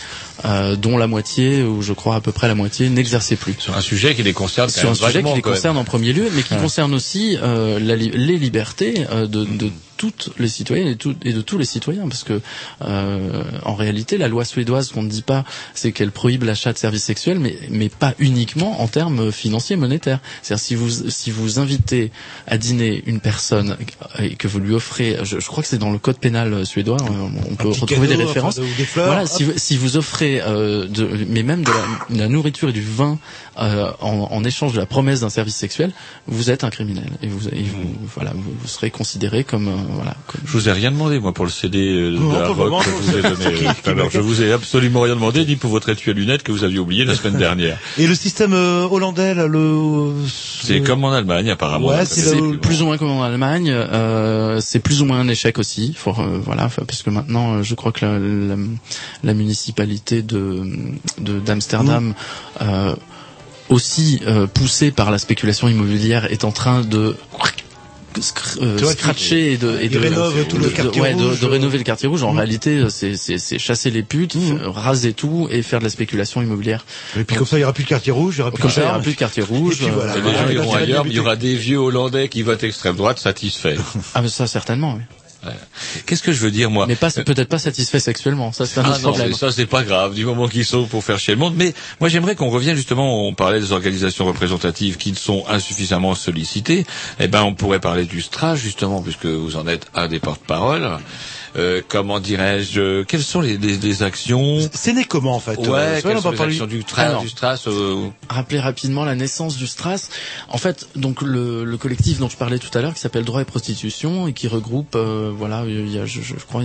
euh, dont la moitié, ou je crois à peu près la moitié, n'exerçait plus. Sur un sujet qui les concerne Sur un sujet qui les concerne en premier lieu, mais qui Ouais. concerne aussi euh, la li- les libertés euh, de, de toutes les citoyennes et, tout- et de tous les citoyens, parce que euh, en réalité, la loi suédoise, qu'on ne dit pas, c'est qu'elle prohibe l'achat de services sexuels, mais, mais pas uniquement en termes financiers monétaires. C'est-à-dire si vous si vous invitez à dîner une personne et que vous lui offrez, je, je crois que c'est dans le code pénal suédois, on, on peut retrouver cadeau, des références. des fleurs, voilà, si, vous- si vous offrez, euh, de, mais même de la, de la nourriture et du vin euh, en, en échange de la promesse d'un service sexuel, vous êtes un criminel et vous, et vous voilà, vous, vous serez considéré comme voilà. Je vous ai rien demandé, moi, pour le CD euh, de Non, la rock que je vous ai donné. euh, tout à l'heure. je vous ai absolument rien demandé, ni pour votre étui à lunettes que vous aviez oublié la semaine dernière. Et le système euh, hollandais, là, le... C'est comme en Allemagne, apparemment. Ouais, c'est le- plus ou moins comme en Allemagne. euh, c'est plus ou moins un échec aussi. Faut, euh, voilà, parce que maintenant, euh, je crois que la, la, la municipalité de d'Amsterdam, euh, aussi euh, poussée par la spéculation immobilière, est en train de euh, scratcher et de, et de, tout le de- quartier ouais, de- rouge. de rénover le quartier rouge. En Mm. réalité, euh, c'est chasser les putes, f- raser tout et faire de la spéculation immobilière. Et puis comme ça, il n'y aura plus de quartier rouge, il n'y aura plus Comme de ça, il n'y aura plus de quartier rouge. Et puis voilà. euh, les gens iront ailleurs, il y aura des vieux Hollandais qui votent extrême droite satisfaits. Ah, mais ça certainement. Oui. Qu'est-ce que je veux dire, moi Mais pas peut-être pas satisfait sexuellement. Ça c'est un Ah autre non, problème. ça c'est pas grave, du moment qu'ils sont pour faire chier le monde. Mais moi j'aimerais qu'on revienne justement, on parlait des organisations représentatives qui sont insuffisamment sollicitées. Eh ben on pourrait parler du STRA justement, puisque vous en êtes un des porte-parole. Euh, comment dirais-je euh, Quelles sont les, les, les actions C'est né comment en fait Ouais, Euh, c'est vrai, quelles on sont les actions du, tra Alors. du STRAS euh, Rappeler rapidement la naissance du Stras. En fait, donc le, le collectif dont je parlais tout à l'heure, qui s'appelle Droit et Prostitution et qui regroupe, euh, voilà, il y a, je, je crois,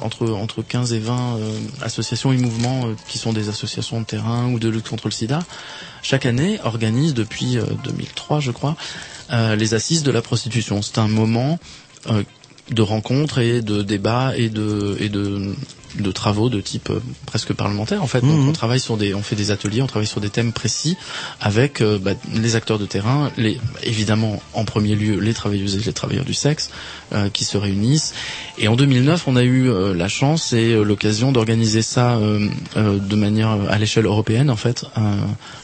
entre entre 15 et 20 euh, associations et mouvements euh, qui sont des associations de terrain ou de lutte contre le SIDA. Chaque année, organise depuis euh, 2003, je crois, euh, les assises de la prostitution. C'est un moment euh, de rencontres et de débats et de et de de travaux de type euh, presque parlementaire en fait. Donc Mhm. on travaille sur des, on fait des ateliers, on travaille sur des thèmes précis avec euh, bah, les acteurs de terrain, les évidemment en premier lieu les travailleuses et les travailleurs du sexe euh, qui se réunissent. Et en 2009, on a eu euh, la chance et l'occasion d'organiser ça euh, euh, de manière à l'échelle européenne en fait, euh,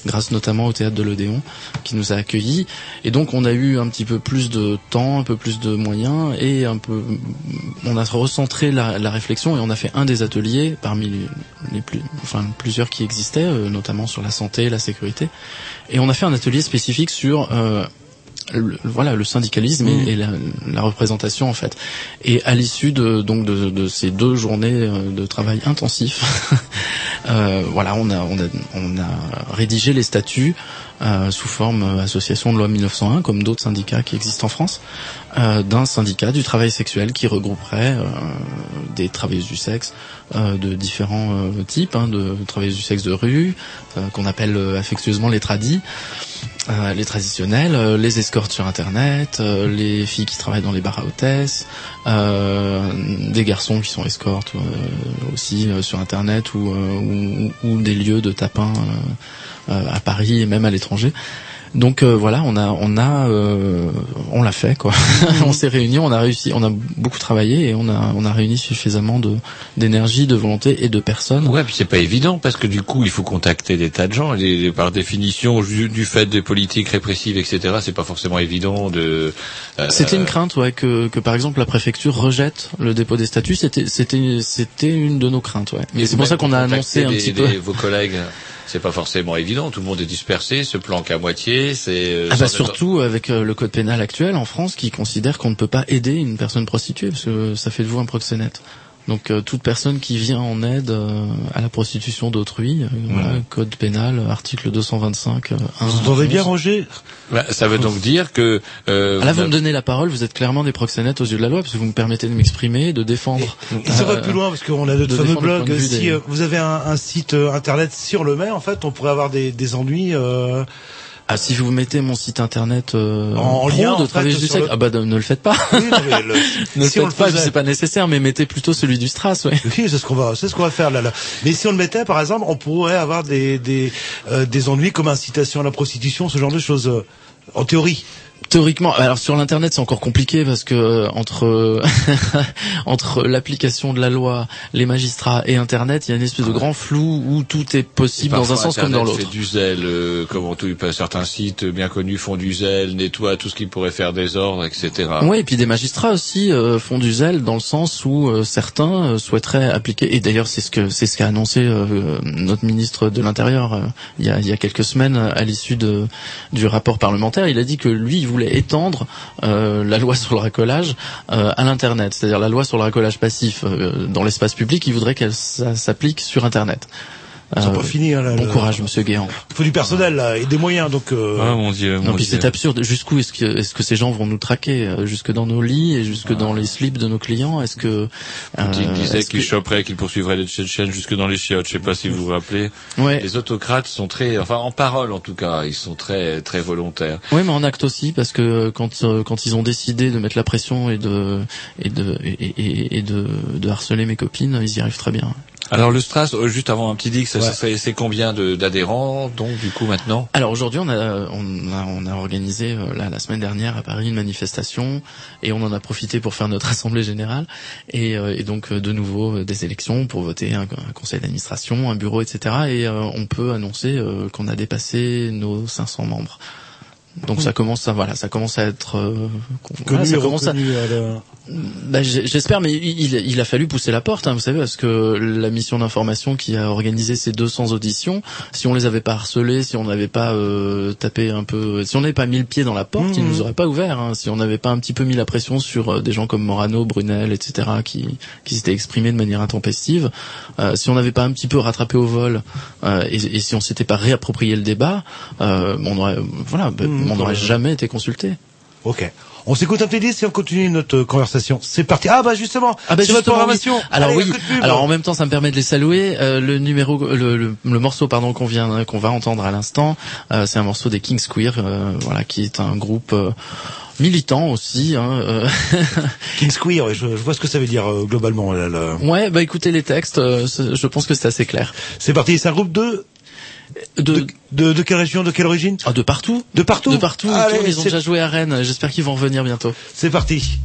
grâce notamment au théâtre de l'Odéon qui nous a accueillis. Et donc on a eu un petit peu plus de temps, un peu plus de moyens et un peu, on a recentré la, la réflexion et on a fait un des ateliers parmi les, les plus, enfin plusieurs qui existaient, euh, notamment sur la santé, la sécurité. Et on a fait un atelier spécifique sur euh, le, voilà le syndicalisme et, Mmh. et la, la représentation en fait. Et à l'issue de donc de, de ces deux journées euh, de travail intensif, <laughs> euh, voilà on a on a on a rédigé les statuts euh, sous forme euh, association de loi 1901 comme d'autres syndicats qui existent en France euh, d'un syndicat du travail sexuel qui regrouperait euh, des travailleuses du sexe euh, de différents types, hein, de travailleuses du sexe de rue, euh, qu'on appelle affectueusement les tradis, euh, les traditionnels, euh, les escortes sur Internet, euh, les filles qui travaillent dans les bars à hôtesses, euh, des garçons qui sont escortes euh, aussi euh, sur Internet ou, euh, ou, ou des lieux de tapin à Paris et même à l'étranger. Donc euh, voilà, on a, on a, euh, on l'a fait quoi. <laughs> on s'est réunis, on a réussi, on a beaucoup travaillé et on a, on a réuni suffisamment de d'énergie, de volonté et de personnes. Ouais, puis c'est pas évident parce que du coup, il faut contacter des tas de gens. Et par définition, du fait des politiques répressives, etc., c'est pas forcément évident de. euh, C'était une crainte, ouais, que, que par exemple la préfecture rejette le dépôt des statuts. C'était, c'était, c'était une de nos craintes, ouais. Et c'est pour ça qu'on a annoncé un des- petit des- peu. Vos collègues, c'est pas forcément évident. Tout le monde est dispersé, se planque à moitié. C'est. euh, Ah bah surtout avec euh, le code pénal actuel en France qui considère qu'on ne peut pas aider une personne prostituée parce que ça fait de vous un proxénète. Donc euh, toute personne qui vient en aide euh, à la prostitution d'autrui, euh, voilà, code pénal, article 225. euh, Vous entendez bien. Roger? Bah, ça veut donc dire que. Euh, Là, vous vous me donnez la parole, vous êtes clairement des proxénètes aux yeux de la loi, parce que vous me permettez de m'exprimer, de défendre. Et ça va euh, plus loin parce qu'on a notre de fameux blog. de Si des- euh, vous avez un, un site euh, internet sur le mail, en fait, on pourrait avoir des, des ennuis. euh, Ah, si vous mettez mon site internet euh, En pro lien, en de fait, travail du le- ah bah ne le faites pas. Oui, non, mais le- <laughs> ne si le on le faites pas, faisait- c'est pas nécessaire, mais mettez plutôt celui du Stras, ouais. Oui, c'est ce qu'on va, c'est ce qu'on va faire là, là. Mais si on le mettait, par exemple, on pourrait avoir des des euh, des ennuis comme incitation à la prostitution, ce genre de choses. euh, en théorie. Théoriquement, alors sur l'internet c'est encore compliqué parce que euh, entre <laughs> entre l'application de la loi, les magistrats et internet, il y a une espèce de grand flou où tout est possible dans un sens comme dans l'autre. fait du zèle, euh, comme on tout, certains sites bien connus font du zèle, nettoient tout ce qui pourrait faire désordre, etc. Oui, et puis des magistrats aussi euh, font du zèle dans le sens où euh, certains euh, souhaiteraient appliquer. Et d'ailleurs, c'est ce que c'est ce qu'a annoncé euh, notre ministre de l'Intérieur euh, il, y a, il y a quelques semaines à l'issue de du rapport parlementaire. Il a dit que lui, il voulait étendre euh, la loi <laughs> sur le racolage euh, à l'internet, c'est-à-dire la loi sur le racolage passif euh, dans l'espace public. Il voudrait qu'elle s'applique sur internet. Ils sont Euh, pas finis, hein, là, bon le- courage, Monsieur Guéant. Il faut du personnel là, et des moyens, donc. Euh... Ah mon dieu, Non, mon puis Dieu. c'est absurde. Jusqu'où est-ce que, est-ce que ces gens vont nous traquer? Euh, Jusque dans nos lits et jusque dans les slips de nos clients? Est-ce que Poutine disait qu'il que- choperait, qu'il poursuivrait les Tchétchènes jusque dans les chiottes. Je sais pas si vous vous rappelez. Ouais. Les autocrates sont très, enfin en parole en tout cas, ils sont très très volontaires. Oui, mais en acte aussi, parce que quand euh, quand ils ont décidé de mettre la pression et de et de et, et- et de, de harceler mes copines, ils y arrivent très bien. Alors le Stras, euh, juste avant un petit dix, Ouais. ça c'est c'est combien d'adhérents donc du coup maintenant? Alors aujourd'hui, on a, on a on a organisé euh, là, la semaine dernière à Paris une manifestation et on en a profité pour faire notre <laughs> assemblée générale et, euh, et donc de nouveau des élections pour voter un, un conseil d'administration, un bureau, etc. Et euh, on peut annoncer euh, qu'on a dépassé nos 500 membres. Donc ça commence à voilà, ça commence à être euh, voilà, ça et commence à- à la- bah, J'espère, mais il, il a fallu pousser la porte, hein, vous savez, parce que la mission d'information qui a organisé ces 200 auditions, si on les avait pas harcelés, si on n'avait pas euh, tapé un peu, si on n'avait pas mis le pied dans la porte, ils Mhm. nous auraient pas ouvert. hein. si on n'avait pas un petit peu mis la pression sur euh, des gens comme Morano, Brunel, etc., qui, qui s'étaient exprimés de manière intempestive, euh, si on n'avait pas un petit peu rattrapé au vol, euh, et, et si on s'était pas réapproprié le débat, euh, on aurait, voilà, bah. On n'aurait jamais été consulté. Ok. On s'écoute un petit disque et on continue notre conversation. C'est parti. Ah bah justement, Ah bah c'est votre programmation. oui. Alors Allez, oui. Alors en même temps, ça me permet de les saluer. Euh, le numéro, le, le, le morceau pardon qu'on vient, qu'on va entendre à l'instant, euh, c'est un morceau des Kings Queer, euh, voilà, qui est un groupe. euh, militant aussi. Hein, euh. <laughs> Kings Queer, je, je vois ce que ça veut dire euh, globalement. Là, là. ouais, bah écoutez les textes, euh, je pense que c'est assez clair. C'est parti. C'est un groupe de de, de, de quelle région, de quelle origine ah, De partout. De partout. De partout. Allez, ils ont déjà joué à Rennes. J'espère qu'ils vont revenir bientôt. C'est parti.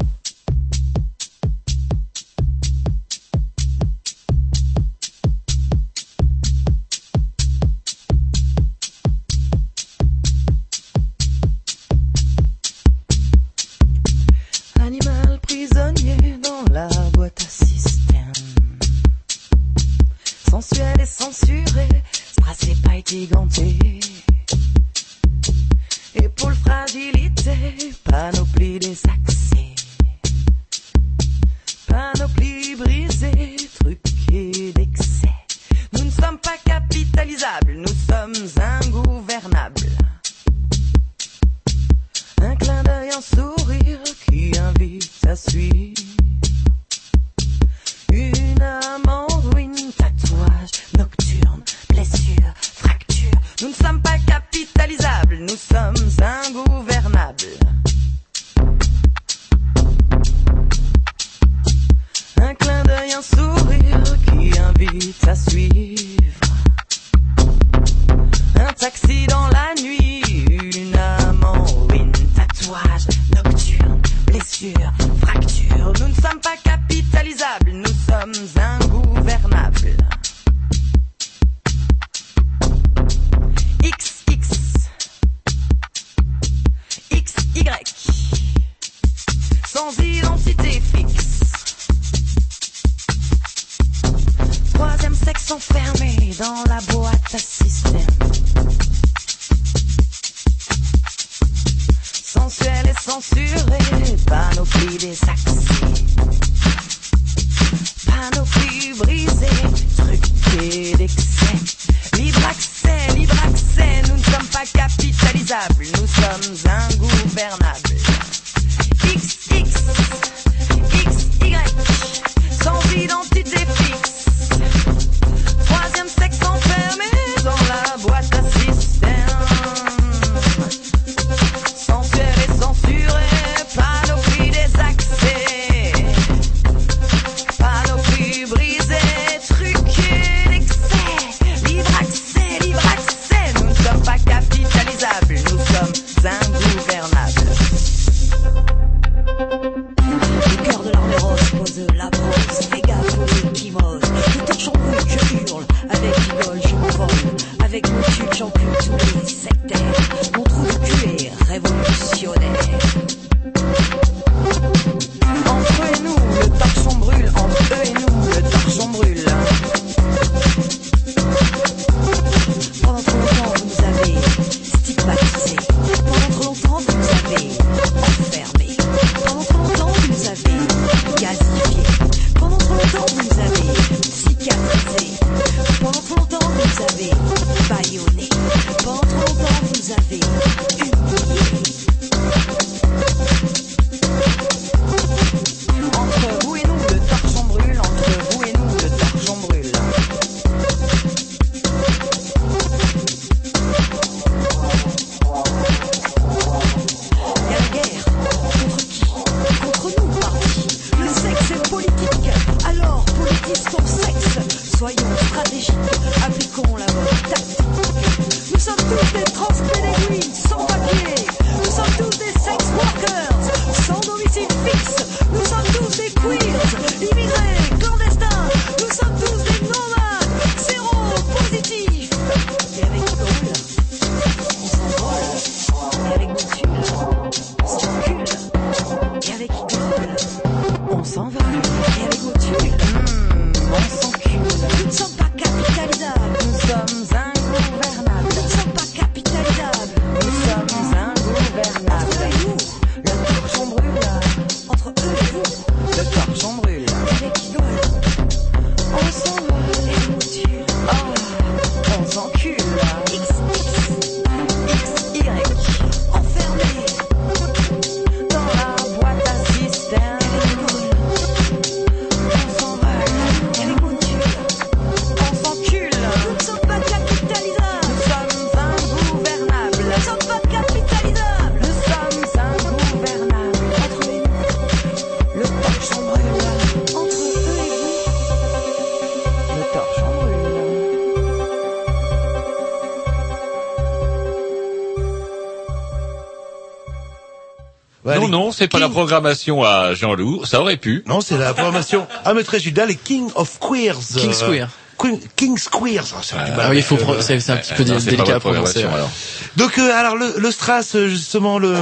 C'est pas la programmation à Jean-Loup. Ça aurait pu. Non, c'est la programmation à Maître Gilda, les King of Queers. King's Euh, Queer. Queen- King's Queers. Ah, c'est Ah oui, il faut euh, c'est un petit peu non, délicat à prononcer. alors. Donc euh, alors le, le Stras euh, justement le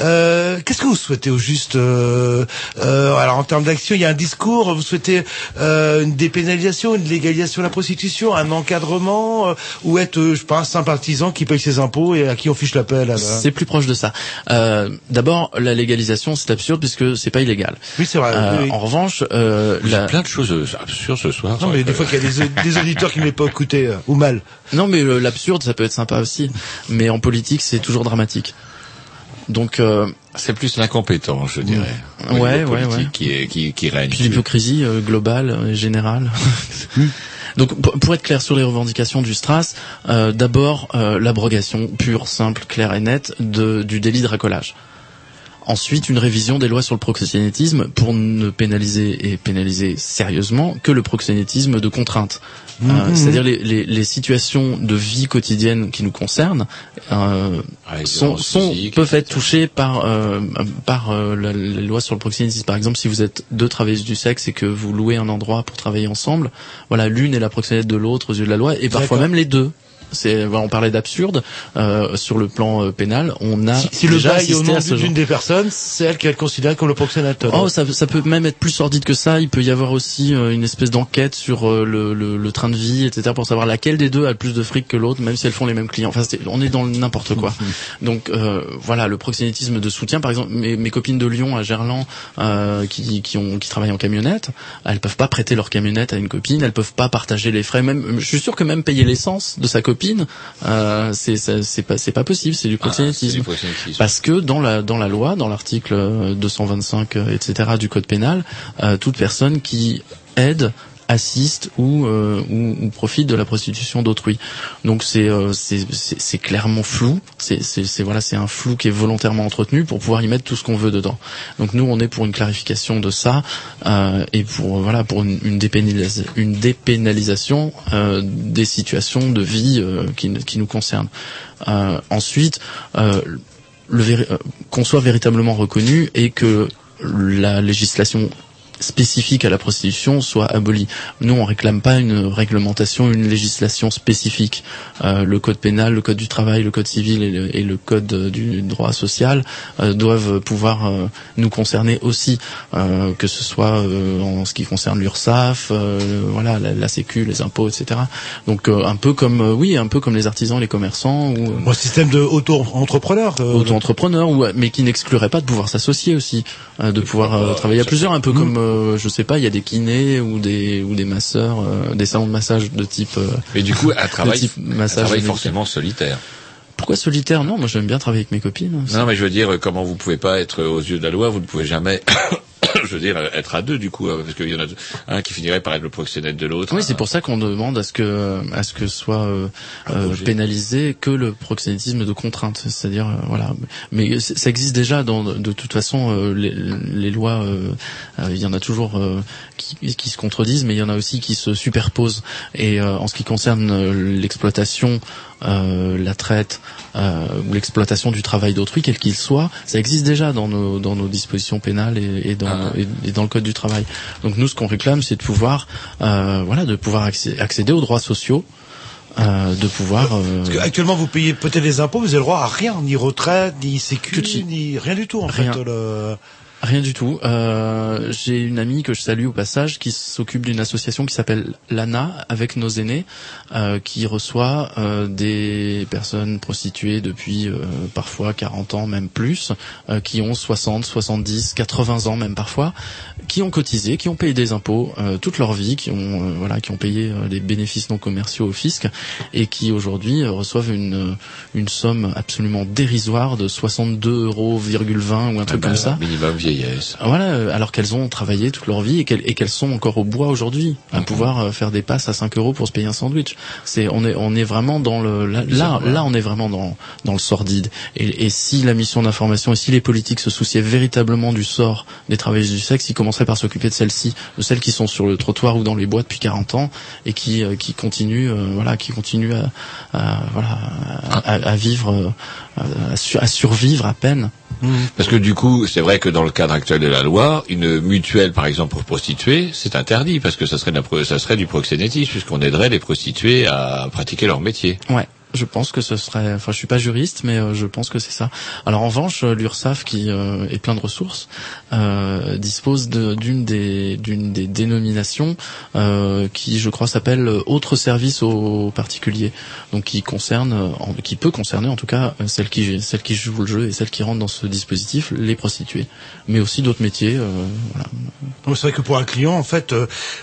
euh, qu'est-ce que vous souhaitez au juste euh, euh, alors en termes d'action il y a un discours vous souhaitez euh, une dépénalisation une légalisation de la prostitution un encadrement euh, ou être euh, je sais pas un sympathisant qui paye ses impôts et à qui on fiche la paix. C'est plus proche de ça. Euh, D'abord, la légalisation, c'est absurde puisque c'est pas illégal. Oui c'est vrai. Euh, oui, oui. En revanche, euh, Il y a la... plein de choses absurdes ce soir. Non mais des fois qu'il y a des, des auditeurs qui ne m'aient pas écouté euh, ou mal. non, mais euh, l'absurde, ça peut être sympa aussi. Mais en politique, c'est toujours dramatique. Donc, euh, C'est plus l'incompétence, je dirais. Ouais, niveau ouais, politique ouais. Qui, est, qui, qui règne. puis l'hypocrisie euh, globale et générale. <laughs> Donc, pour, pour être clair sur les revendications du Stras, euh, d'abord euh, l'abrogation pure, simple, claire et nette de, du délit de racolage. Ensuite, une révision des lois sur le proxénétisme pour ne pénaliser et pénaliser sérieusement que le proxénétisme de contrainte. Euh, Mhm. C'est-à-dire les, les, les situations de vie quotidienne qui nous concernent euh, Ah, sont, sont peuvent être touchées par euh, par euh, la, la loi sur le proxénétisme. Par exemple, si vous êtes deux travailleuses du sexe et que vous louez un endroit pour travailler ensemble, voilà, l'une est la proxénète de l'autre aux yeux de la loi et parfois même les deux. C'est, on parlait d'absurde euh, sur le plan euh, pénal. On a Si, si le déjà bail au nom d'une des personnes c'est elle être considérée comme le proxénétaire. Oh, ça, ça peut même être plus sordide que ça. Il peut y avoir aussi euh, une espèce d'enquête sur euh, le, le, le train de vie, etc., pour savoir laquelle des deux a le plus de fric que l'autre, même si elles font les mêmes clients. Enfin, on est dans n'importe quoi. <laughs> Donc euh, voilà, le proxénétisme de soutien. Par exemple, mes, mes copines de Lyon à Gerland, euh, qui, qui, ont, qui travaillent en camionnette, elles peuvent pas prêter leur camionnette à une copine, elles peuvent pas partager les frais. Même, je suis sûr que même payer l'essence de sa copine, euh, c'est pas c'est pas possible. C'est du Ah, proxénétisme. Parce que dans la dans la loi, dans l'article euh, 225, euh, etc. du code pénal, euh, toute personne qui aide assiste ou, euh, ou, ou profite de la prostitution d'autrui. Donc c'est euh, c'est clairement flou. C'est voilà c'est un flou qui est volontairement entretenu pour pouvoir y mettre tout ce qu'on veut dedans. Donc nous on est pour une clarification de ça euh, et pour voilà pour une, une dépénalisation une euh, des situations de vie euh, qui qui nous concernent. Euh, ensuite euh, euh, qu'on soit véritablement reconnu et que la législation spécifique à la prostitution soit abolie. Nous, on réclame pas une réglementation, une législation spécifique. Euh, le code pénal, le code du travail, le code civil et le, et le code euh, du droit social euh, doivent pouvoir euh, nous concerner aussi, euh, que ce soit euh, en ce qui concerne l'URSSAF, euh, voilà, la, la Sécu, les impôts, etc. Donc euh, un peu comme, euh, oui, un peu comme les artisans, les commerçants ou Bon, système de auto-entrepreneur. auto-entrepreneur mais qui n'exclurait pas de pouvoir s'associer aussi euh, de pouvoir travailler à plusieurs un peu comme euh, je sais pas il y a des kinés ou des ou des masseurs euh, des salons de massage de type euh, Mais du coup, un travail, type un massage travail médical. forcément solitaire. pourquoi solitaire? Non moi j'aime bien travailler avec mes copines Non, mais je veux dire, comment vous pouvez pas être aux yeux de la loi, vous ne pouvez jamais, <coughs> je veux dire, être à deux du coup, hein, parce qu'il y en a un qui finirait par être le proxénète de l'autre. Oui, c'est pour ça qu'on demande à ce que à ce que soit euh, euh, pénalisé que le proxénétisme de contrainte, c'est-à-dire euh, voilà. Mais ça existe déjà dans de toute façon euh, les, les lois. Il y en a toujours qui, qui se contredisent, mais il y en a aussi qui se superposent. Et euh, en ce qui concerne l'exploitation, euh, la traite euh, ou l'exploitation du travail d'autrui, quel qu'il soit, ça existe déjà dans nos dans nos dispositions pénales et, et dans Ah. et, et dans le code du travail. Donc nous, ce qu'on réclame, c'est de pouvoir euh, voilà, de pouvoir accé- accéder aux droits sociaux, euh, de pouvoir. euh, Parce que actuellement, vous payez peut-être des impôts, vous avez le droit à rien, ni retraite, ni sécu, ni rien du tout en Rien. fait. Le... Rien du tout. Euh, J'ai une amie que je salue au passage qui s'occupe d'une association qui s'appelle l'ANA avec nos aînés, euh, qui reçoit euh, des personnes prostituées depuis euh, parfois 40 ans, même plus, euh, qui ont 60, 70, 80 ans même parfois, qui ont cotisé, qui ont payé des impôts euh, toute leur vie, qui ont euh, voilà, qui ont payé des bénéfices non commerciaux au fisc et qui aujourd'hui reçoivent une une somme absolument dérisoire de 62 euros, ou un truc bah, comme ça. Minimum vieillesse. Voilà, euh, alors qu'elles ont travaillé toute leur vie et qu'elles et qu'elles sont encore au bois aujourd'hui, à pouvoir euh, faire des passes à 5 euros pour se payer un sandwich. C'est on est on est vraiment dans le là là, là, on est vraiment dans dans le sordide. Et, et si la mission d'information et si les politiques se souciaient véritablement du sort des travailleuses du sexe, ils commenceraient par s'occuper de celles-ci, de celles qui sont sur le trottoir ou dans les bois depuis 40 ans et qui euh, qui continuent euh, voilà qui continuent à, à- voilà à, à- vivre à survivre à peine Parce que du coup, c'est vrai que dans le cadre actuel de la loi, une mutuelle, par exemple, pour prostituées, c'est interdit parce que ça serait, ça serait du proxénétisme puisqu'on aiderait les prostituées à pratiquer leur métier. Ouais. Je pense que ce serait, enfin, je suis pas juriste, mais euh, je pense que c'est ça. Alors en revanche, euh, l'URSSAF, qui euh, est plein de ressources, dispose d'une des d'une des dénominations qui, je crois, s'appelle autre service aux particuliers, donc qui concerne, qui peut concerner en tout cas celles qui celles qui jouent le jeu et celles qui rentrent dans ce dispositif, les prostituées, mais aussi d'autres métiers. voilà. C'est vrai que pour un client, en fait,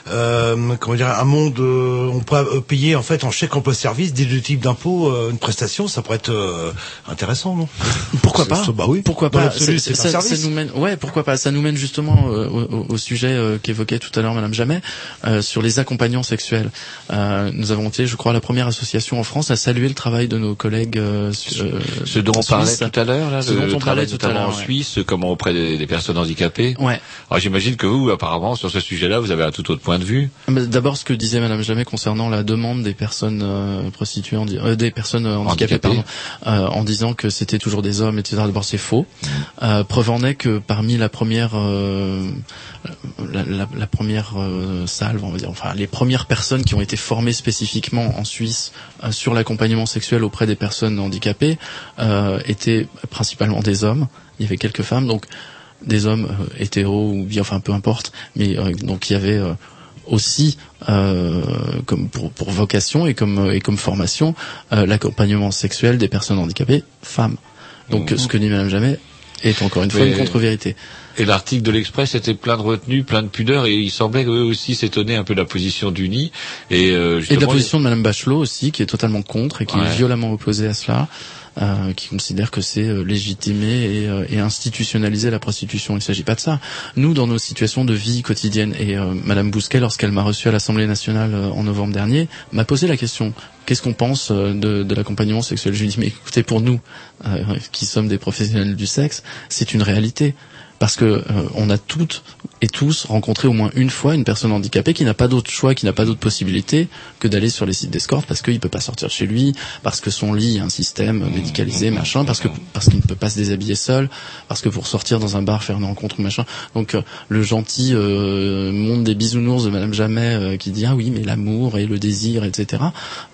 comment dire, un monde, on peut payer en fait en chèque emploi-service des deux types d'impôts, euh, une prestation, ça pourrait être euh, intéressant, non? <laughs> Pourquoi pas? Bah oui. Pourquoi pas C'est- un ça, service. ça nous mène, ouais, pourquoi pas? Ça nous mène justement euh, au, sujet euh, qu'évoquait tout à l'heure Madame Jamet euh, sur les accompagnants sexuels. Euh, nous avons été, je crois, la première association en France à saluer le travail de nos collègues. Euh, euh, Ce dont on parlait tout à l'heure, là, Ce le dont on parlait tout à l'heure. en ouais. Suisse, comment auprès des, des personnes handicapées. Ouais. Alors j'imagine que vous, apparemment, sur ce sujet-là, vous avez un tout autre point de vue. Mais D'abord, ce que disait Madame Jamet concernant la demande des personnes euh, prostituées, euh, des personnes euh, handicapées, Handicapées. pardon, euh, en disant que c'était toujours des hommes, etc. D'abord, c'est faux. Mmh. Euh, preuve en est que parmi la première, euh, la, la- la première euh, salve, on va dire, enfin, les premières personnes qui ont été formées spécifiquement en Suisse sur l'accompagnement sexuel auprès des personnes handicapées étaient principalement des hommes. Il y avait quelques femmes, donc des hommes euh, hétéros ou bien, enfin peu importe, mais euh, donc il y avait euh, aussi euh, comme pour, pour vocation et comme et comme formation euh, l'accompagnement sexuel des personnes handicapées femmes. Donc Mhm. ce que dit Madame Jamais est encore une fois Mais- une contre-vérité. Et l'article de l'Express était plein de retenue, plein de pudeur, et il semblait eux aussi s'étonner un peu de la position d'Uni. Et, euh, Et de la position de Madame Bachelot aussi, qui est totalement contre et qui Ouais. est violemment opposée à cela, euh, qui considère que c'est euh, légitimer et, euh, et institutionnaliser la prostitution. Il ne s'agit pas de ça. Nous, dans nos situations de vie quotidienne, et euh, Madame Bousquet, lorsqu'elle m'a reçu à l'Assemblée nationale euh, en novembre dernier, m'a posé la question qu'est-ce qu'on pense de, de l'accompagnement sexuel Je lui dit mais écoutez, pour nous, qui sommes des professionnels du sexe, c'est une réalité. Parce que euh, on a toutes et tous rencontré au moins une fois une personne handicapée qui n'a pas d'autre choix, qui n'a pas d'autre possibilité que d'aller sur les sites d'escorte parce qu'il peut pas sortir de chez lui, parce que son lit a un système médicalisé, machin, parce que parce qu'il ne peut pas se déshabiller seul, parce que pour sortir dans un bar faire une rencontre machin. Donc euh, le gentil euh, monde des bisounours de Madame Jamais euh, qui dit ah oui mais l'amour et le désir etc.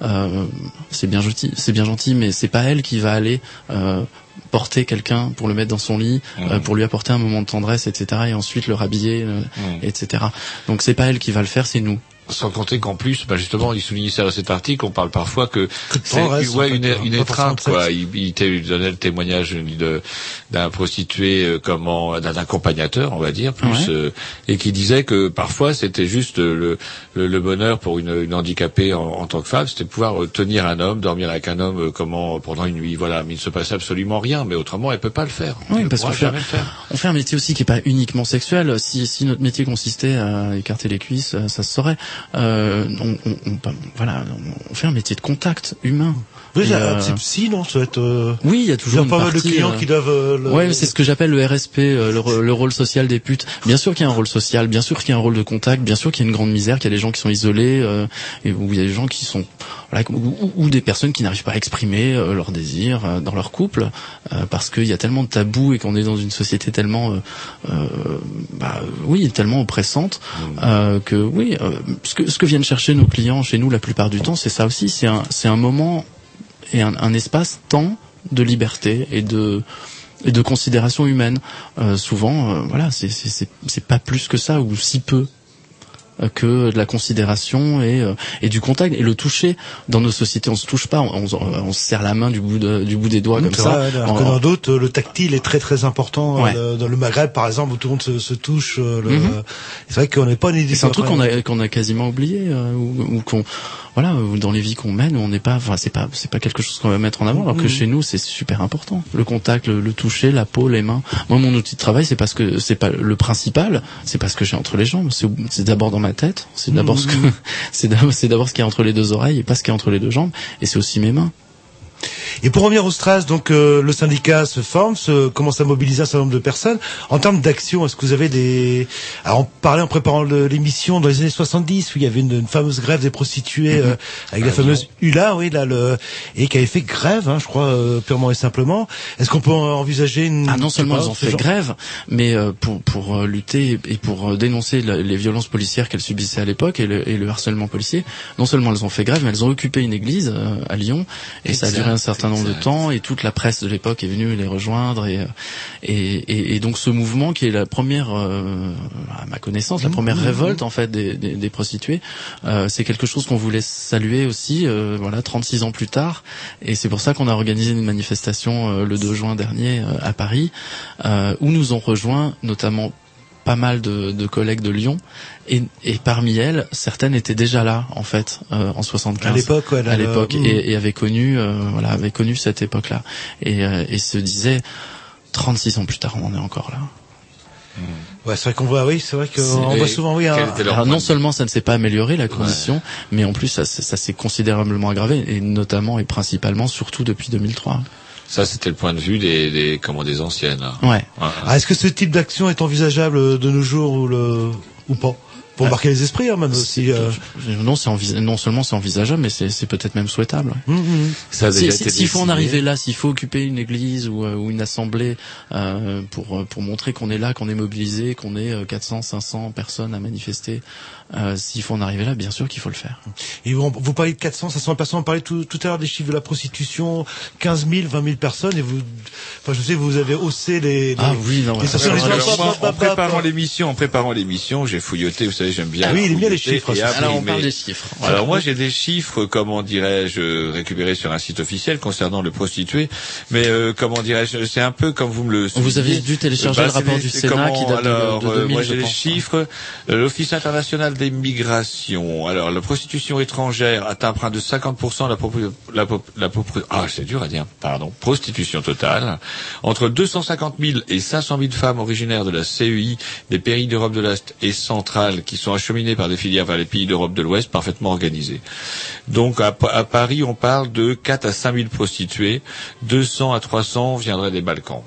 Euh, c'est bien gentil, c'est bien gentil, mais c'est pas elle qui va aller euh, porter quelqu'un pour le mettre dans son lit, euh, pour lui apporter un moment de tendresse, etc. Et ensuite le rhabiller, euh, etc. Donc c'est pas elle qui va le faire, c'est nous. Sans compter qu'en plus, bah justement, il soulignait ça dans cet article, on parle parfois que c'est tendresse, ouais, une, euh, forcément étreinte, quoi. Il, il donnait le témoignage de- d'un prostitué, euh, comment, d'un accompagnateur, on va dire, plus, Ouais. euh, et qui disait que parfois c'était juste le, le, le bonheur pour une, une handicapée en, en tant que femme, c'était pouvoir euh, tenir un homme, dormir avec un homme, euh, comment, pendant une nuit, voilà. Mais il ne se passait absolument rien, mais autrement, elle peut pas le faire. Oui, parce qu'on fait, jamais le faire. on fait un métier aussi qui est pas uniquement sexuel. Si, si notre métier consistait à écarter les cuisses, euh, ça se saurait. Euh, on, on- on- voilà, on fait un métier de contact humain. Oui, euh, psy, non ça doit être, euh, Oui, il y a Il y toujours a une pas mal de partie, clients euh, qui doivent. euh, le- Ouais, c'est ce que j'appelle le RSP, euh, le, le rôle social des putes. Bien sûr qu'il y a un rôle social, bien sûr qu'il y a un rôle de contact, bien sûr qu'il y a une grande misère, qu'il y a des gens qui sont isolés, euh, et où il y a des gens qui sont, voilà, ou, ou- des personnes qui n'arrivent pas à exprimer leurs désirs dans leur couple, parce qu'il y a tellement de tabous et qu'on est dans une société tellement, bah, oui, tellement oppressante, euh, que oui, ce que ce que viennent chercher nos clients chez nous la plupart du temps, c'est ça aussi, c'est un c'est un moment et un, un espace temps de liberté et de et de considération humaine. Euh, souvent, euh, voilà, c'est c'est c'est c'est pas plus que ça ou si peu euh, que de la considération et euh, et du contact et le toucher dans nos sociétés on se touche pas on, on, on se serre la main du bout de, du bout des doigts comme ça vrai, alors En- que dans d'autres, euh, le tactile est très très important. Ouais. euh, Dans le Maghreb, par exemple, où tout le monde se, se touche. euh, le- Mhm. C'est vrai qu'on n'est pas une c'est un truc qu'on a qu'on a quasiment oublié euh, ou, ou qu'on voilà dans les vies qu'on mène on n'est pas enfin c'est pas c'est pas quelque chose qu'on va mettre en avant alors que Mhm. chez nous c'est super important. Le contact le, le toucher la peau les mains. Moi mon outil de travail c'est parce que c'est pas le principal c'est parce que j'ai entre les jambes. C'est d'abord dans ma tête c'est d'abord ce que <laughs> c'est d'abord c'est d'abord ce qui est entre les deux oreilles et pas ce qui est entre les deux jambes. Et c'est aussi mes mains Et pour revenir au Stras, donc euh, le syndicat se forme, se, commence à mobiliser un certain nombre de personnes. En termes d'action, est-ce que vous avez des... Alors on parlait en préparant l'émission dans les années 70 où il y avait une, une fameuse grève des prostituées euh, avec la À fameuse ULA, oui, là, le... et qui avait fait grève, hein, je crois, euh, purement et simplement. Est-ce qu'on peut envisager une... Ah non seulement elles ont fait genre- grève, mais euh, pour pour euh, lutter et pour euh, dénoncer la- les violences policières qu'elles subissaient à l'époque et le, et le harcèlement policier, non seulement elles ont fait grève, mais elles ont occupé une église euh, à Lyon et ça a Exact, un certain nombre de temps et toute la presse de l'époque est venue les rejoindre et euh, et, et, et donc ce mouvement qui est la première, euh, à ma connaissance, la première révolte en fait des, des, des prostituées, euh, c'est quelque chose qu'on voulait saluer aussi, euh, voilà, 36 ans plus tard, et c'est pour ça qu'on a organisé une manifestation le 2 juin dernier à Paris, où nous ont rejoint notamment pas mal de, de collègues de Lyon et, et parmi elles certaines étaient déjà là en fait euh, en 75 À l'époque, ouais, à l'époque mm. et, et avaient connu euh, voilà avaient connu cette époque là et, euh, et se disaient 36 ans plus tard on en est encore là Ouais, c'est vrai qu'on voit, oui, c'est vrai qu'on voit souvent, oui, un... alors non seulement ça ne s'est pas amélioré la condition, mais en plus ça, s'est- ça s'est considérablement aggravé et notamment et principalement surtout depuis 2003. Ça, c'était le point de vue des, des comment des anciennes. Là. Ouais. Ah, est-ce que ce type d'action est envisageable de nos jours ou le ou pas? Pour marquer les esprits, hein, même aussi. euh. Non, c'est envis- non seulement c'est envisageable, mais c'est peut-être même souhaitable. ouais. Ça a Si- déjà si- été S'il faut en arriver là, s'il faut occuper une église ou, euh, ou une assemblée euh, pour pour montrer qu'on est là, qu'on est mobilisé, qu'on est euh, 400, 500 personnes à manifester, euh, s'il faut en arriver là, bien sûr qu'il faut le faire. Et vous, vous parlez de 400, 500 personnes, on parlait tout, tout à l'heure des chiffres de la prostitution, 15 000, 20 000 personnes, et vous, enfin, je sais, vous avez haussé les, les Ah oui, non, les moi, en préparant l'émission, en préparant l'émission, j'ai fouilloté. Vous savez, j'aime bien. Ah oui, il aime bien les chiffres, et Alors on parle des chiffres. Alors moi j'ai des chiffres, comment dirais-je, récupérés sur un site officiel concernant le prostitué, mais euh, comment dirais-je, c'est un peu comme vous me le Vous avez dû télécharger Bah, le rapport du c'est Sénat comment- qui date de- alors, de euh, 2000, moi je j'ai les chiffres. Euh, L'Office international des migrations. Alors la prostitution étrangère atteint près de 50% la, propri- la, pop- ah c'est dur à dire, pardon, prostitution totale. Entre 250 000 et 500 000 femmes originaires de la CEI, des pays d'Europe de l'Est et centrale, qui sont acheminées par des filières vers les pays d'Europe de l'Ouest parfaitement organisées. Donc à Paris, on parle de 4 à 5 000 prostituées, 200 à 300 viendraient des Balkans.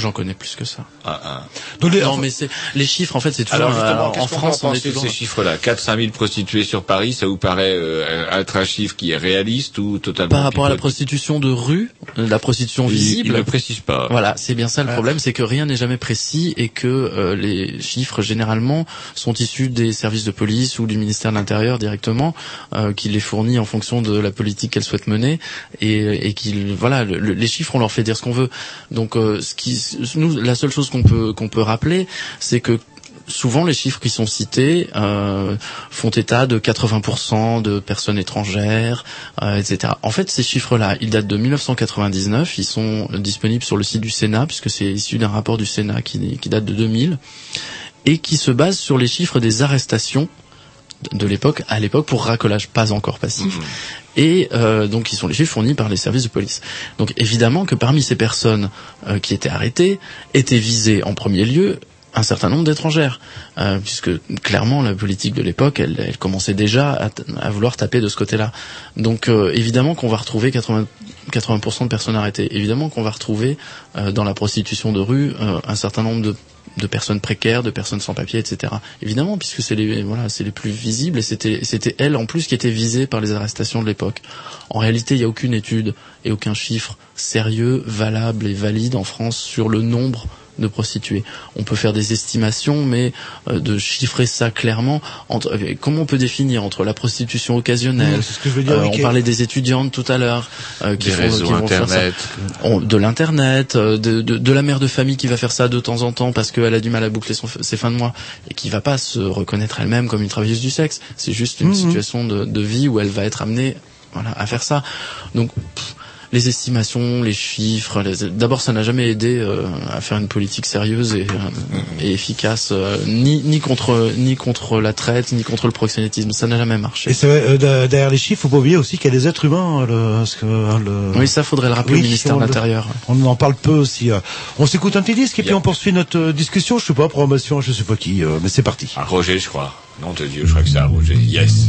J'en connais plus que ça. Ah, ah. Donc, les- non, mais c'est les chiffres en fait, c'est toujours Alors en France on est toujours ces chiffres-là? 4-5 000 prostituées sur Paris, ça vous paraît euh, être un chiffre qui est réaliste ou totalement par rapport à la prostitution de rue, euh, la prostitution visible. Il ne précise pas. Voilà, c'est bien ça le problème, c'est que rien n'est jamais précis et que euh, les chiffres généralement sont issus des services de police ou du ministère de l'Intérieur directement, euh, qui les fournit en fonction de la politique qu'elle souhaite mener et, et qu'il voilà, le- le- les chiffres on leur fait dire ce qu'on veut. Donc euh, ce qui, nous, la seule chose qu'on peut qu'on peut rappeler, c'est que souvent les chiffres qui sont cités euh, font état de 80% de personnes étrangères, euh, etc. En fait, ces chiffres-là, ils datent de 1999, ils sont disponibles sur le site du Sénat, puisque c'est issu d'un rapport du Sénat qui, qui date de 2000, et qui se base sur les chiffres des arrestations de- l'époque, à l'époque pour racolage pas encore passif. Et euh, donc, qui sont les chiffres fournis par les services de police. Donc, évidemment que parmi ces personnes euh, qui étaient arrêtées, étaient visées en premier lieu un certain nombre d'étrangères, euh, puisque clairement la politique de l'époque, elle, elle commençait déjà à, à vouloir taper de ce côté-là. Donc euh, évidemment qu'on va retrouver 80, 80% de personnes arrêtées. Évidemment qu'on va retrouver euh, dans la prostitution de rue euh, un certain nombre de, de personnes précaires, de personnes sans papier, etc. Évidemment, puisque c'est les voilà, c'est les plus visibles et c'était c'était elles en plus qui étaient visées par les arrestations de l'époque. En réalité, il n'y a aucune étude et aucun chiffre sérieux, valable et valide en France sur le nombre de prostituées. On peut faire des estimations, mais euh, de chiffrer ça clairement, entre, euh, comment on peut définir entre la prostitution occasionnelle, Mmh, c'est ce que je veux dire, euh, on parlait des étudiantes tout à l'heure, euh, qui, Des font, réseaux qui vont faire ça. On- de l'internet, euh, de, de, de la mère de famille qui va faire ça de temps en temps parce qu'elle a du mal à boucler son, ses fins de mois et qui va pas se reconnaître elle-même comme une travailleuse du sexe. C'est juste une Mhm. situation de, de vie où elle va être amenée voilà, à faire ça. Donc pff, les estimations, les chiffres, les- d'abord ça n'a jamais aidé euh, à faire une politique sérieuse et, euh, et efficace, euh, ni, ni contre ni contre la traite, ni contre le proxénétisme. Ça n'a jamais marché. Et c'est vrai, euh, de- derrière les chiffres, faut pas oublier aussi qu'il y a des êtres humains. hein, Le, parce que, hein, le... Oui, ça faudrait le rappeler Oui, au ministère de l'Intérieur. On en parle peu aussi. euh. On s'écoute un petit disque et puis on poursuit notre euh, discussion. Je sais pas, programmation, je sais pas qui, euh, mais c'est parti. Ah, Roger, je crois. Nom de Dieu, je crois que c'est un Roger. Yes.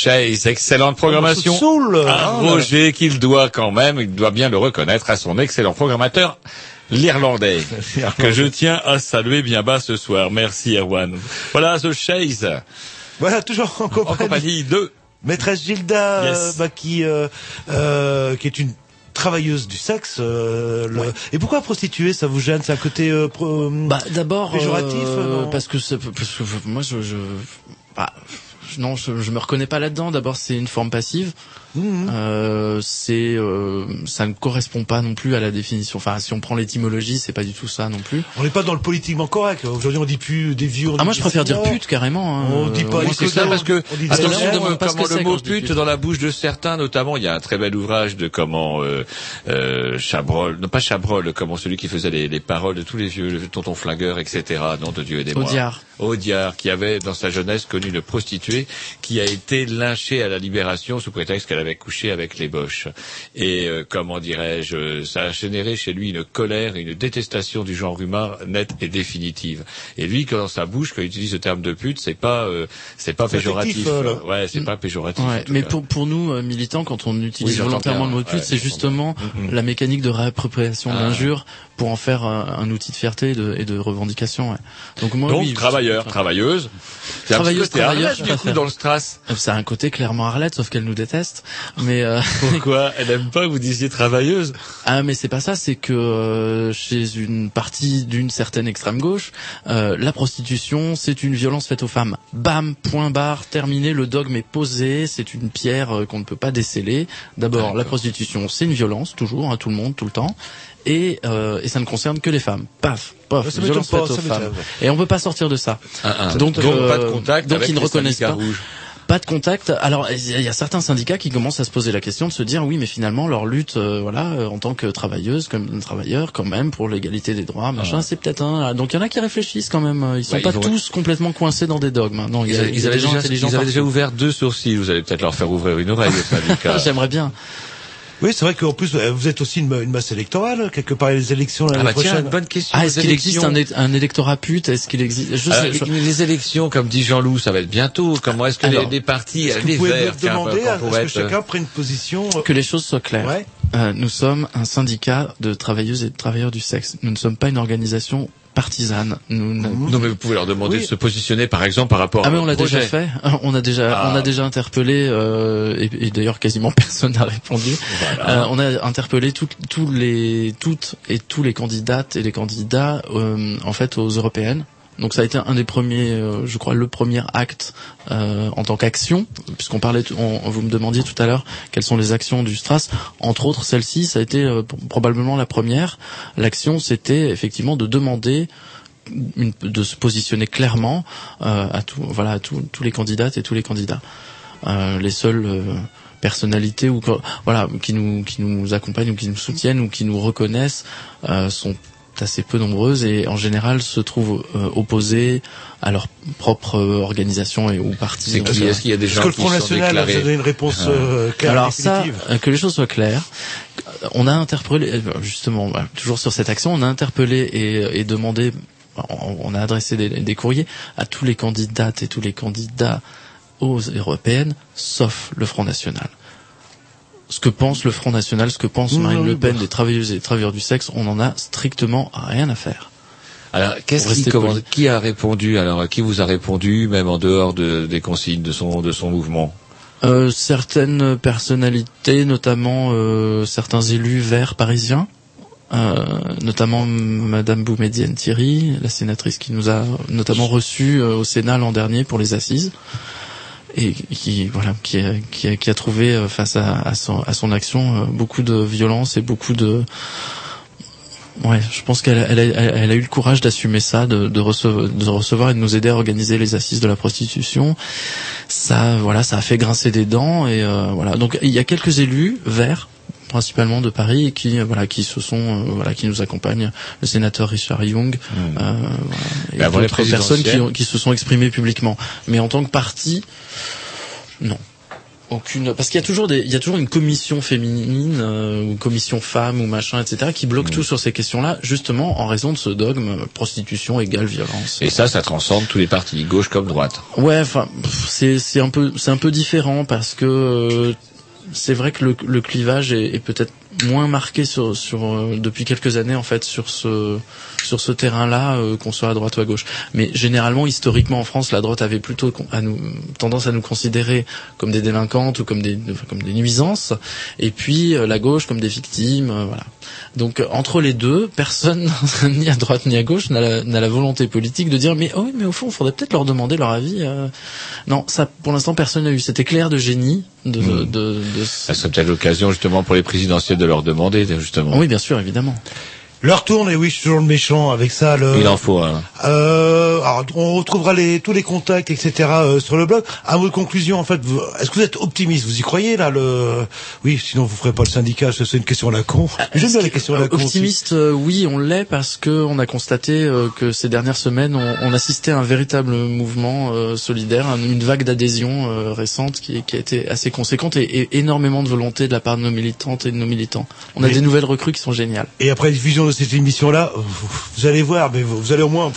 Chase, excellente programmation. Ça saoule, Un hein, Roger qu'il doit quand même, il doit bien le reconnaître à son excellent programmateur, l'Irlandais, <laughs> que je tiens à saluer bien bas ce soir. Merci Erwan. Voilà, The Chase. Voilà, toujours en compagnie, En compagnie de maîtresse Gilda, Yes. euh, bah, qui, euh, euh, qui est une travailleuse du sexe. euh, le- Et pourquoi prostituée Ça vous gêne C'est un côté euh, pro- Bah d'abord péjoratif euh, parce que c'est- parce que moi je, je bah, je- non je, je me reconnais pas là-dedans. D'abord c'est une forme passive. Mhm. Euh, c'est euh, ça ne correspond pas non plus à la définition. Enfin si on prend l'étymologie c'est pas du tout ça non plus. On n'est pas dans le politiquement correct. Aujourd'hui, on dit plus des vieux. Ah moi je des préfère dire pute carrément. hein. On dit pas C'est ça parce que attention des de erreurs, me- parce comment que le mot pute dans la bouche de certains, notamment il y a un très bel ouvrage de comment euh, euh, Chabrol, non pas Chabrol, comment celui qui faisait les, les paroles de tous les vieux, le tonton flingueur, etc. Nom de Dieu aidez-moi. Audiard. Audiard, qui avait dans sa jeunesse connu une prostituée qui a été lynchée à la libération sous prétexte qu'elle avait couché avec les boches. Et euh, comment dirais-je, ça a généré chez lui une colère et une détestation du genre humain nette et définitive. Et lui, quand dans sa bouche, quand il utilise le terme de pute, c'est pas, euh, c'est pas péjoratif. ouais, c'est pas péjoratif. Ouais, mais pour pour nous euh, militants, quand on utilise Oui, volontairement bien, le mot pute, ouais, c'est justement Mhm. la mécanique de réappropriation de Ah. l'injure pour en faire euh, un outil de fierté et de, et de revendication. Ouais. Donc moi, Donc oui, travailleur, travailleuse. C'est un Travailleuse, je du coup dans le strass. A un côté clairement Arlette, sauf qu'elle nous déteste. Mais euh, <laughs> Pourquoi Elle aime pas que vous disiez travailleuse? Ah, mais c'est pas ça. C'est que euh, chez une partie d'une certaine extrême gauche, euh, la prostitution, c'est une violence faite aux femmes. Bam, point barre, terminé. Le dogme est posé. C'est une pierre euh, qu'on ne peut pas déceler. D'abord, la prostitution, c'est une violence toujours, à tout le monde, tout le temps. Et, euh, et ça ne concerne que les femmes. Paf, paf, ça violence faite aux femmes. Et on peut pas sortir de ça. Ah, ah. Donc, Donc, euh, pas de contact donc avec ils ne reconnaissent pas. rouges. Pas de contact. Alors il y a- il y a certains syndicats qui commencent à se poser la question de se dire oui mais finalement leur lutte euh, voilà euh, en tant que travailleuse comme travailleur quand même pour l'égalité des droits machin Ah. c'est peut-être un donc il y en a qui réfléchissent quand même ils sont pas ils vont- tous complètement coincés dans des dogmes hein. non y Ils, a, avaient- il y a ils avaient des gens déjà, ils avaient déjà ouvert deux sourcils. Vous allez peut-être leur faire ouvrir une oreille <laughs> j'aimerais bien Oui, c'est vrai qu'en plus, euh, vous êtes aussi une, une masse électorale, quelque part, les élections l'année Ah bah tiens, prochaine. une bonne question. ah est-ce qu'il existe un, électorat pute? Est-ce qu'il existe? Je je- les élections, comme dit Jean-Loup, ça va être bientôt. Comment est-ce que Alors, les, les partis, Est-ce que les vous pouvez verts, me tiens, demander à pourrait ce que chacun prenne une position euh, que les choses soient claires Ouais. Euh, nous sommes un syndicat de travailleuses et de travailleurs du sexe nous ne sommes pas une organisation partisane nous ne- Non, mais vous pouvez leur demander Oui. de se positionner, par exemple, par rapport Ah mais à on l'a déjà fait. <laughs> On a déjà, Ah. on a déjà interpellé euh, et, et d'ailleurs quasiment <laughs> personne n'a répondu. Voilà. Euh, on a interpellé toutes, tous les, toutes et tous les candidates et les candidats euh, en fait aux européennes Donc ça a été un des premiers, euh, je crois, le premier acte euh, en tant qu'action, puisqu'on parlait, on, vous me demandiez tout à l'heure quelles sont les actions du Stras. Entre autres, celle-ci, ça a été euh, probablement la première. L'action, c'était effectivement de demander une- de se positionner clairement euh, à tout, voilà, à tout- tous les candidates et tous les candidats. Euh, les seules euh, personnalités ou voilà qui nous qui nous accompagnent ou qui nous soutiennent ou qui nous reconnaissent euh, assez peu nombreuses et en général se trouvent euh, opposées à leur propre euh, organisation et ou parti. C'est qui Est-ce qu'il y a des Est-ce gens que le Front National a donné une réponse euh, claire Alors ça, euh, que les choses soient claires, euh, on a interpellé, euh, justement, voilà, toujours sur cette action, on a interpellé et, et demandé, on, on a adressé des, des courriers à tous les candidates et tous les candidats aux européennes, sauf le Front National. Ce que pense le Front National, ce que pense Marine Le Pen bah. des travailleuses et des travailleurs du sexe, on en a strictement rien à faire. Alors, qu'est-ce qui, comment- qui a répondu Alors, qui vous a répondu, même en dehors de, des consignes de son de son mouvement? Euh, certaines personnalités, notamment euh, certains élus verts parisiens, euh, notamment Madame Boumedienne Thierry, la sénatrice qui nous a notamment reçus euh, au Sénat l'an dernier pour les assises, et qui voilà qui a, qui qui a trouvé euh, face à, à, son, à son action euh, beaucoup de violence et beaucoup de Ouais, je pense qu'elle elle a, elle a eu le courage d'assumer ça, de, de, recevoir, de recevoir et de nous aider à organiser les assises de la prostitution. Ça, voilà, ça a fait grincer des dents et euh, voilà. Donc il y a quelques élus verts, principalement de Paris, qui euh, voilà, qui se sont, euh, voilà, qui nous accompagnent. Le sénateur Richard Young, euh, voilà, et d'autres personnes qui, qui se sont exprimées publiquement. Mais en tant que parti, non. Aucune, parce qu'il y a toujours des, il y a toujours une commission féminine euh, ou commission femme ou machin, etc., qui bloque tout sur ces questions-là, justement en raison de ce dogme prostitution égale violence. Et ça, ça transcende tous les partis, gauche comme droite. Ouais, enfin, c'est c'est un peu c'est un peu différent parce que euh, c'est vrai que le, clivage est peut-être moins marqué sur sur euh, depuis quelques années en fait sur ce sur ce terrain-là euh, qu'on soit à droite ou à gauche. Mais généralement, historiquement en France, la droite avait plutôt à nous tendance à nous considérer comme des délinquantes ou comme des enfin, comme des nuisances, et puis euh, la gauche comme des victimes, euh, voilà. Donc euh, entre les deux, personne <laughs> ni à droite ni à gauche n'a la, la volonté politique de dire mais oh oui mais au fond, il faudrait peut-être leur demander leur avis. euh. Non, ça pour l'instant personne n'a eu cet éclair de génie de, de, de, de Ça serait peut-être l'occasion justement pour les présidentielles de leur demander justement. Oui, bien sûr, évidemment. Leur tourne, et oui, je suis toujours le méchant avec ça. Le... Il en faut un. Euh, alors, on retrouvera les, tous les contacts, etc. euh, sur le blog. À mot de conclusion, en fait, vous- est-ce que vous êtes optimiste? Vous y croyez là le Oui, sinon vous ferez pas le syndicat. ça, C'est une question à la con. J'aime bien les questions à la con. Optimiste, euh, oui, on l'est parce que on a constaté euh, que ces dernières semaines, on, on assistait à un véritable mouvement euh, solidaire, un- une vague d'adhésion euh, récente qui, qui a été assez conséquente et, et énormément de volonté de la part de nos militantes et de nos militants. On a Mais- des nouvelles recrues qui sont géniales. Et après diffusion cette émission-là, vous, vous allez voir, mais vous, vous allez au moins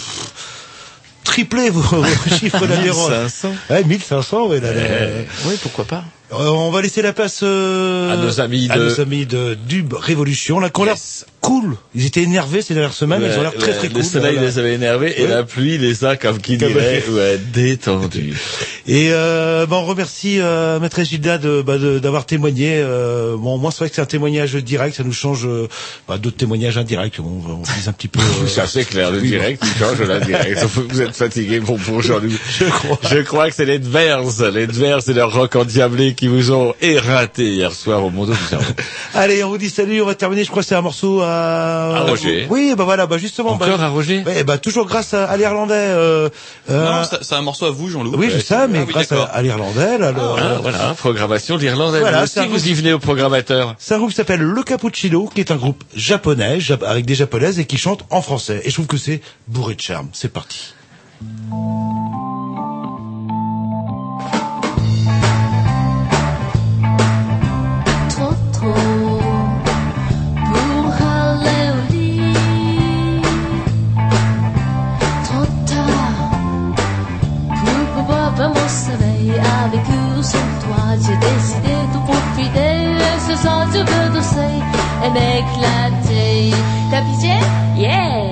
tripler vos, vos <laughs> chiffres d'adhérents. 1500. Ouais, 1500, ouais. Là, là. Euh, oui, pourquoi pas. Euh, on va laisser la place euh, À nos amis à de- nos amis de Dub Révolution, là, ont l'air cool. Ils étaient énervés ces dernières semaines, ils ont l'air très Ouais, très le cool. soleil Voilà. les avait énervés et la pluie les a, comme qui dirait, <laughs> détendus. Et euh, bah, on remercie euh, Maître Gilda de, bah, de- d'avoir témoigné. Euh, bon, moi c'est vrai que c'est un témoignage direct, ça nous change euh, bah, d'autres témoignages indirects. On, on vise un petit peu. <laughs> euh, Ça c'est clair, le direct, il change la direct. <laughs> Vous êtes fatigué, bon, pour Jean-Louis. Je crois. Je crois que c'est les Dvers, les Dvers et leur rock endiablé qui vous ont éreinté hier soir au Cerveau. Allez, on vous dit salut. On va terminer. Je crois que c'est un morceau à. À Roger. Oui, bah voilà, bah justement. Encore bah, à Roger? Ouais, bah toujours grâce à, à l'Irlandais. Euh, euh, Non, c'est un morceau à vous, Jean-Loup. oui, je sais, mais Ah oui, grâce à, d'accord. à l'Irlandais, là, le- Voilà, voilà, programmation d'Irlandais. Voilà, Vous c'est aussi, vous y venez au programmateur. C'est un groupe qui s'appelle Le Cappuccino, qui est un groupe japonais, jap- avec des japonaises et qui chante en français. Et je trouve que c'est bourré de charme. C'est parti. Et m'éclater. T'as pitié? Yeah!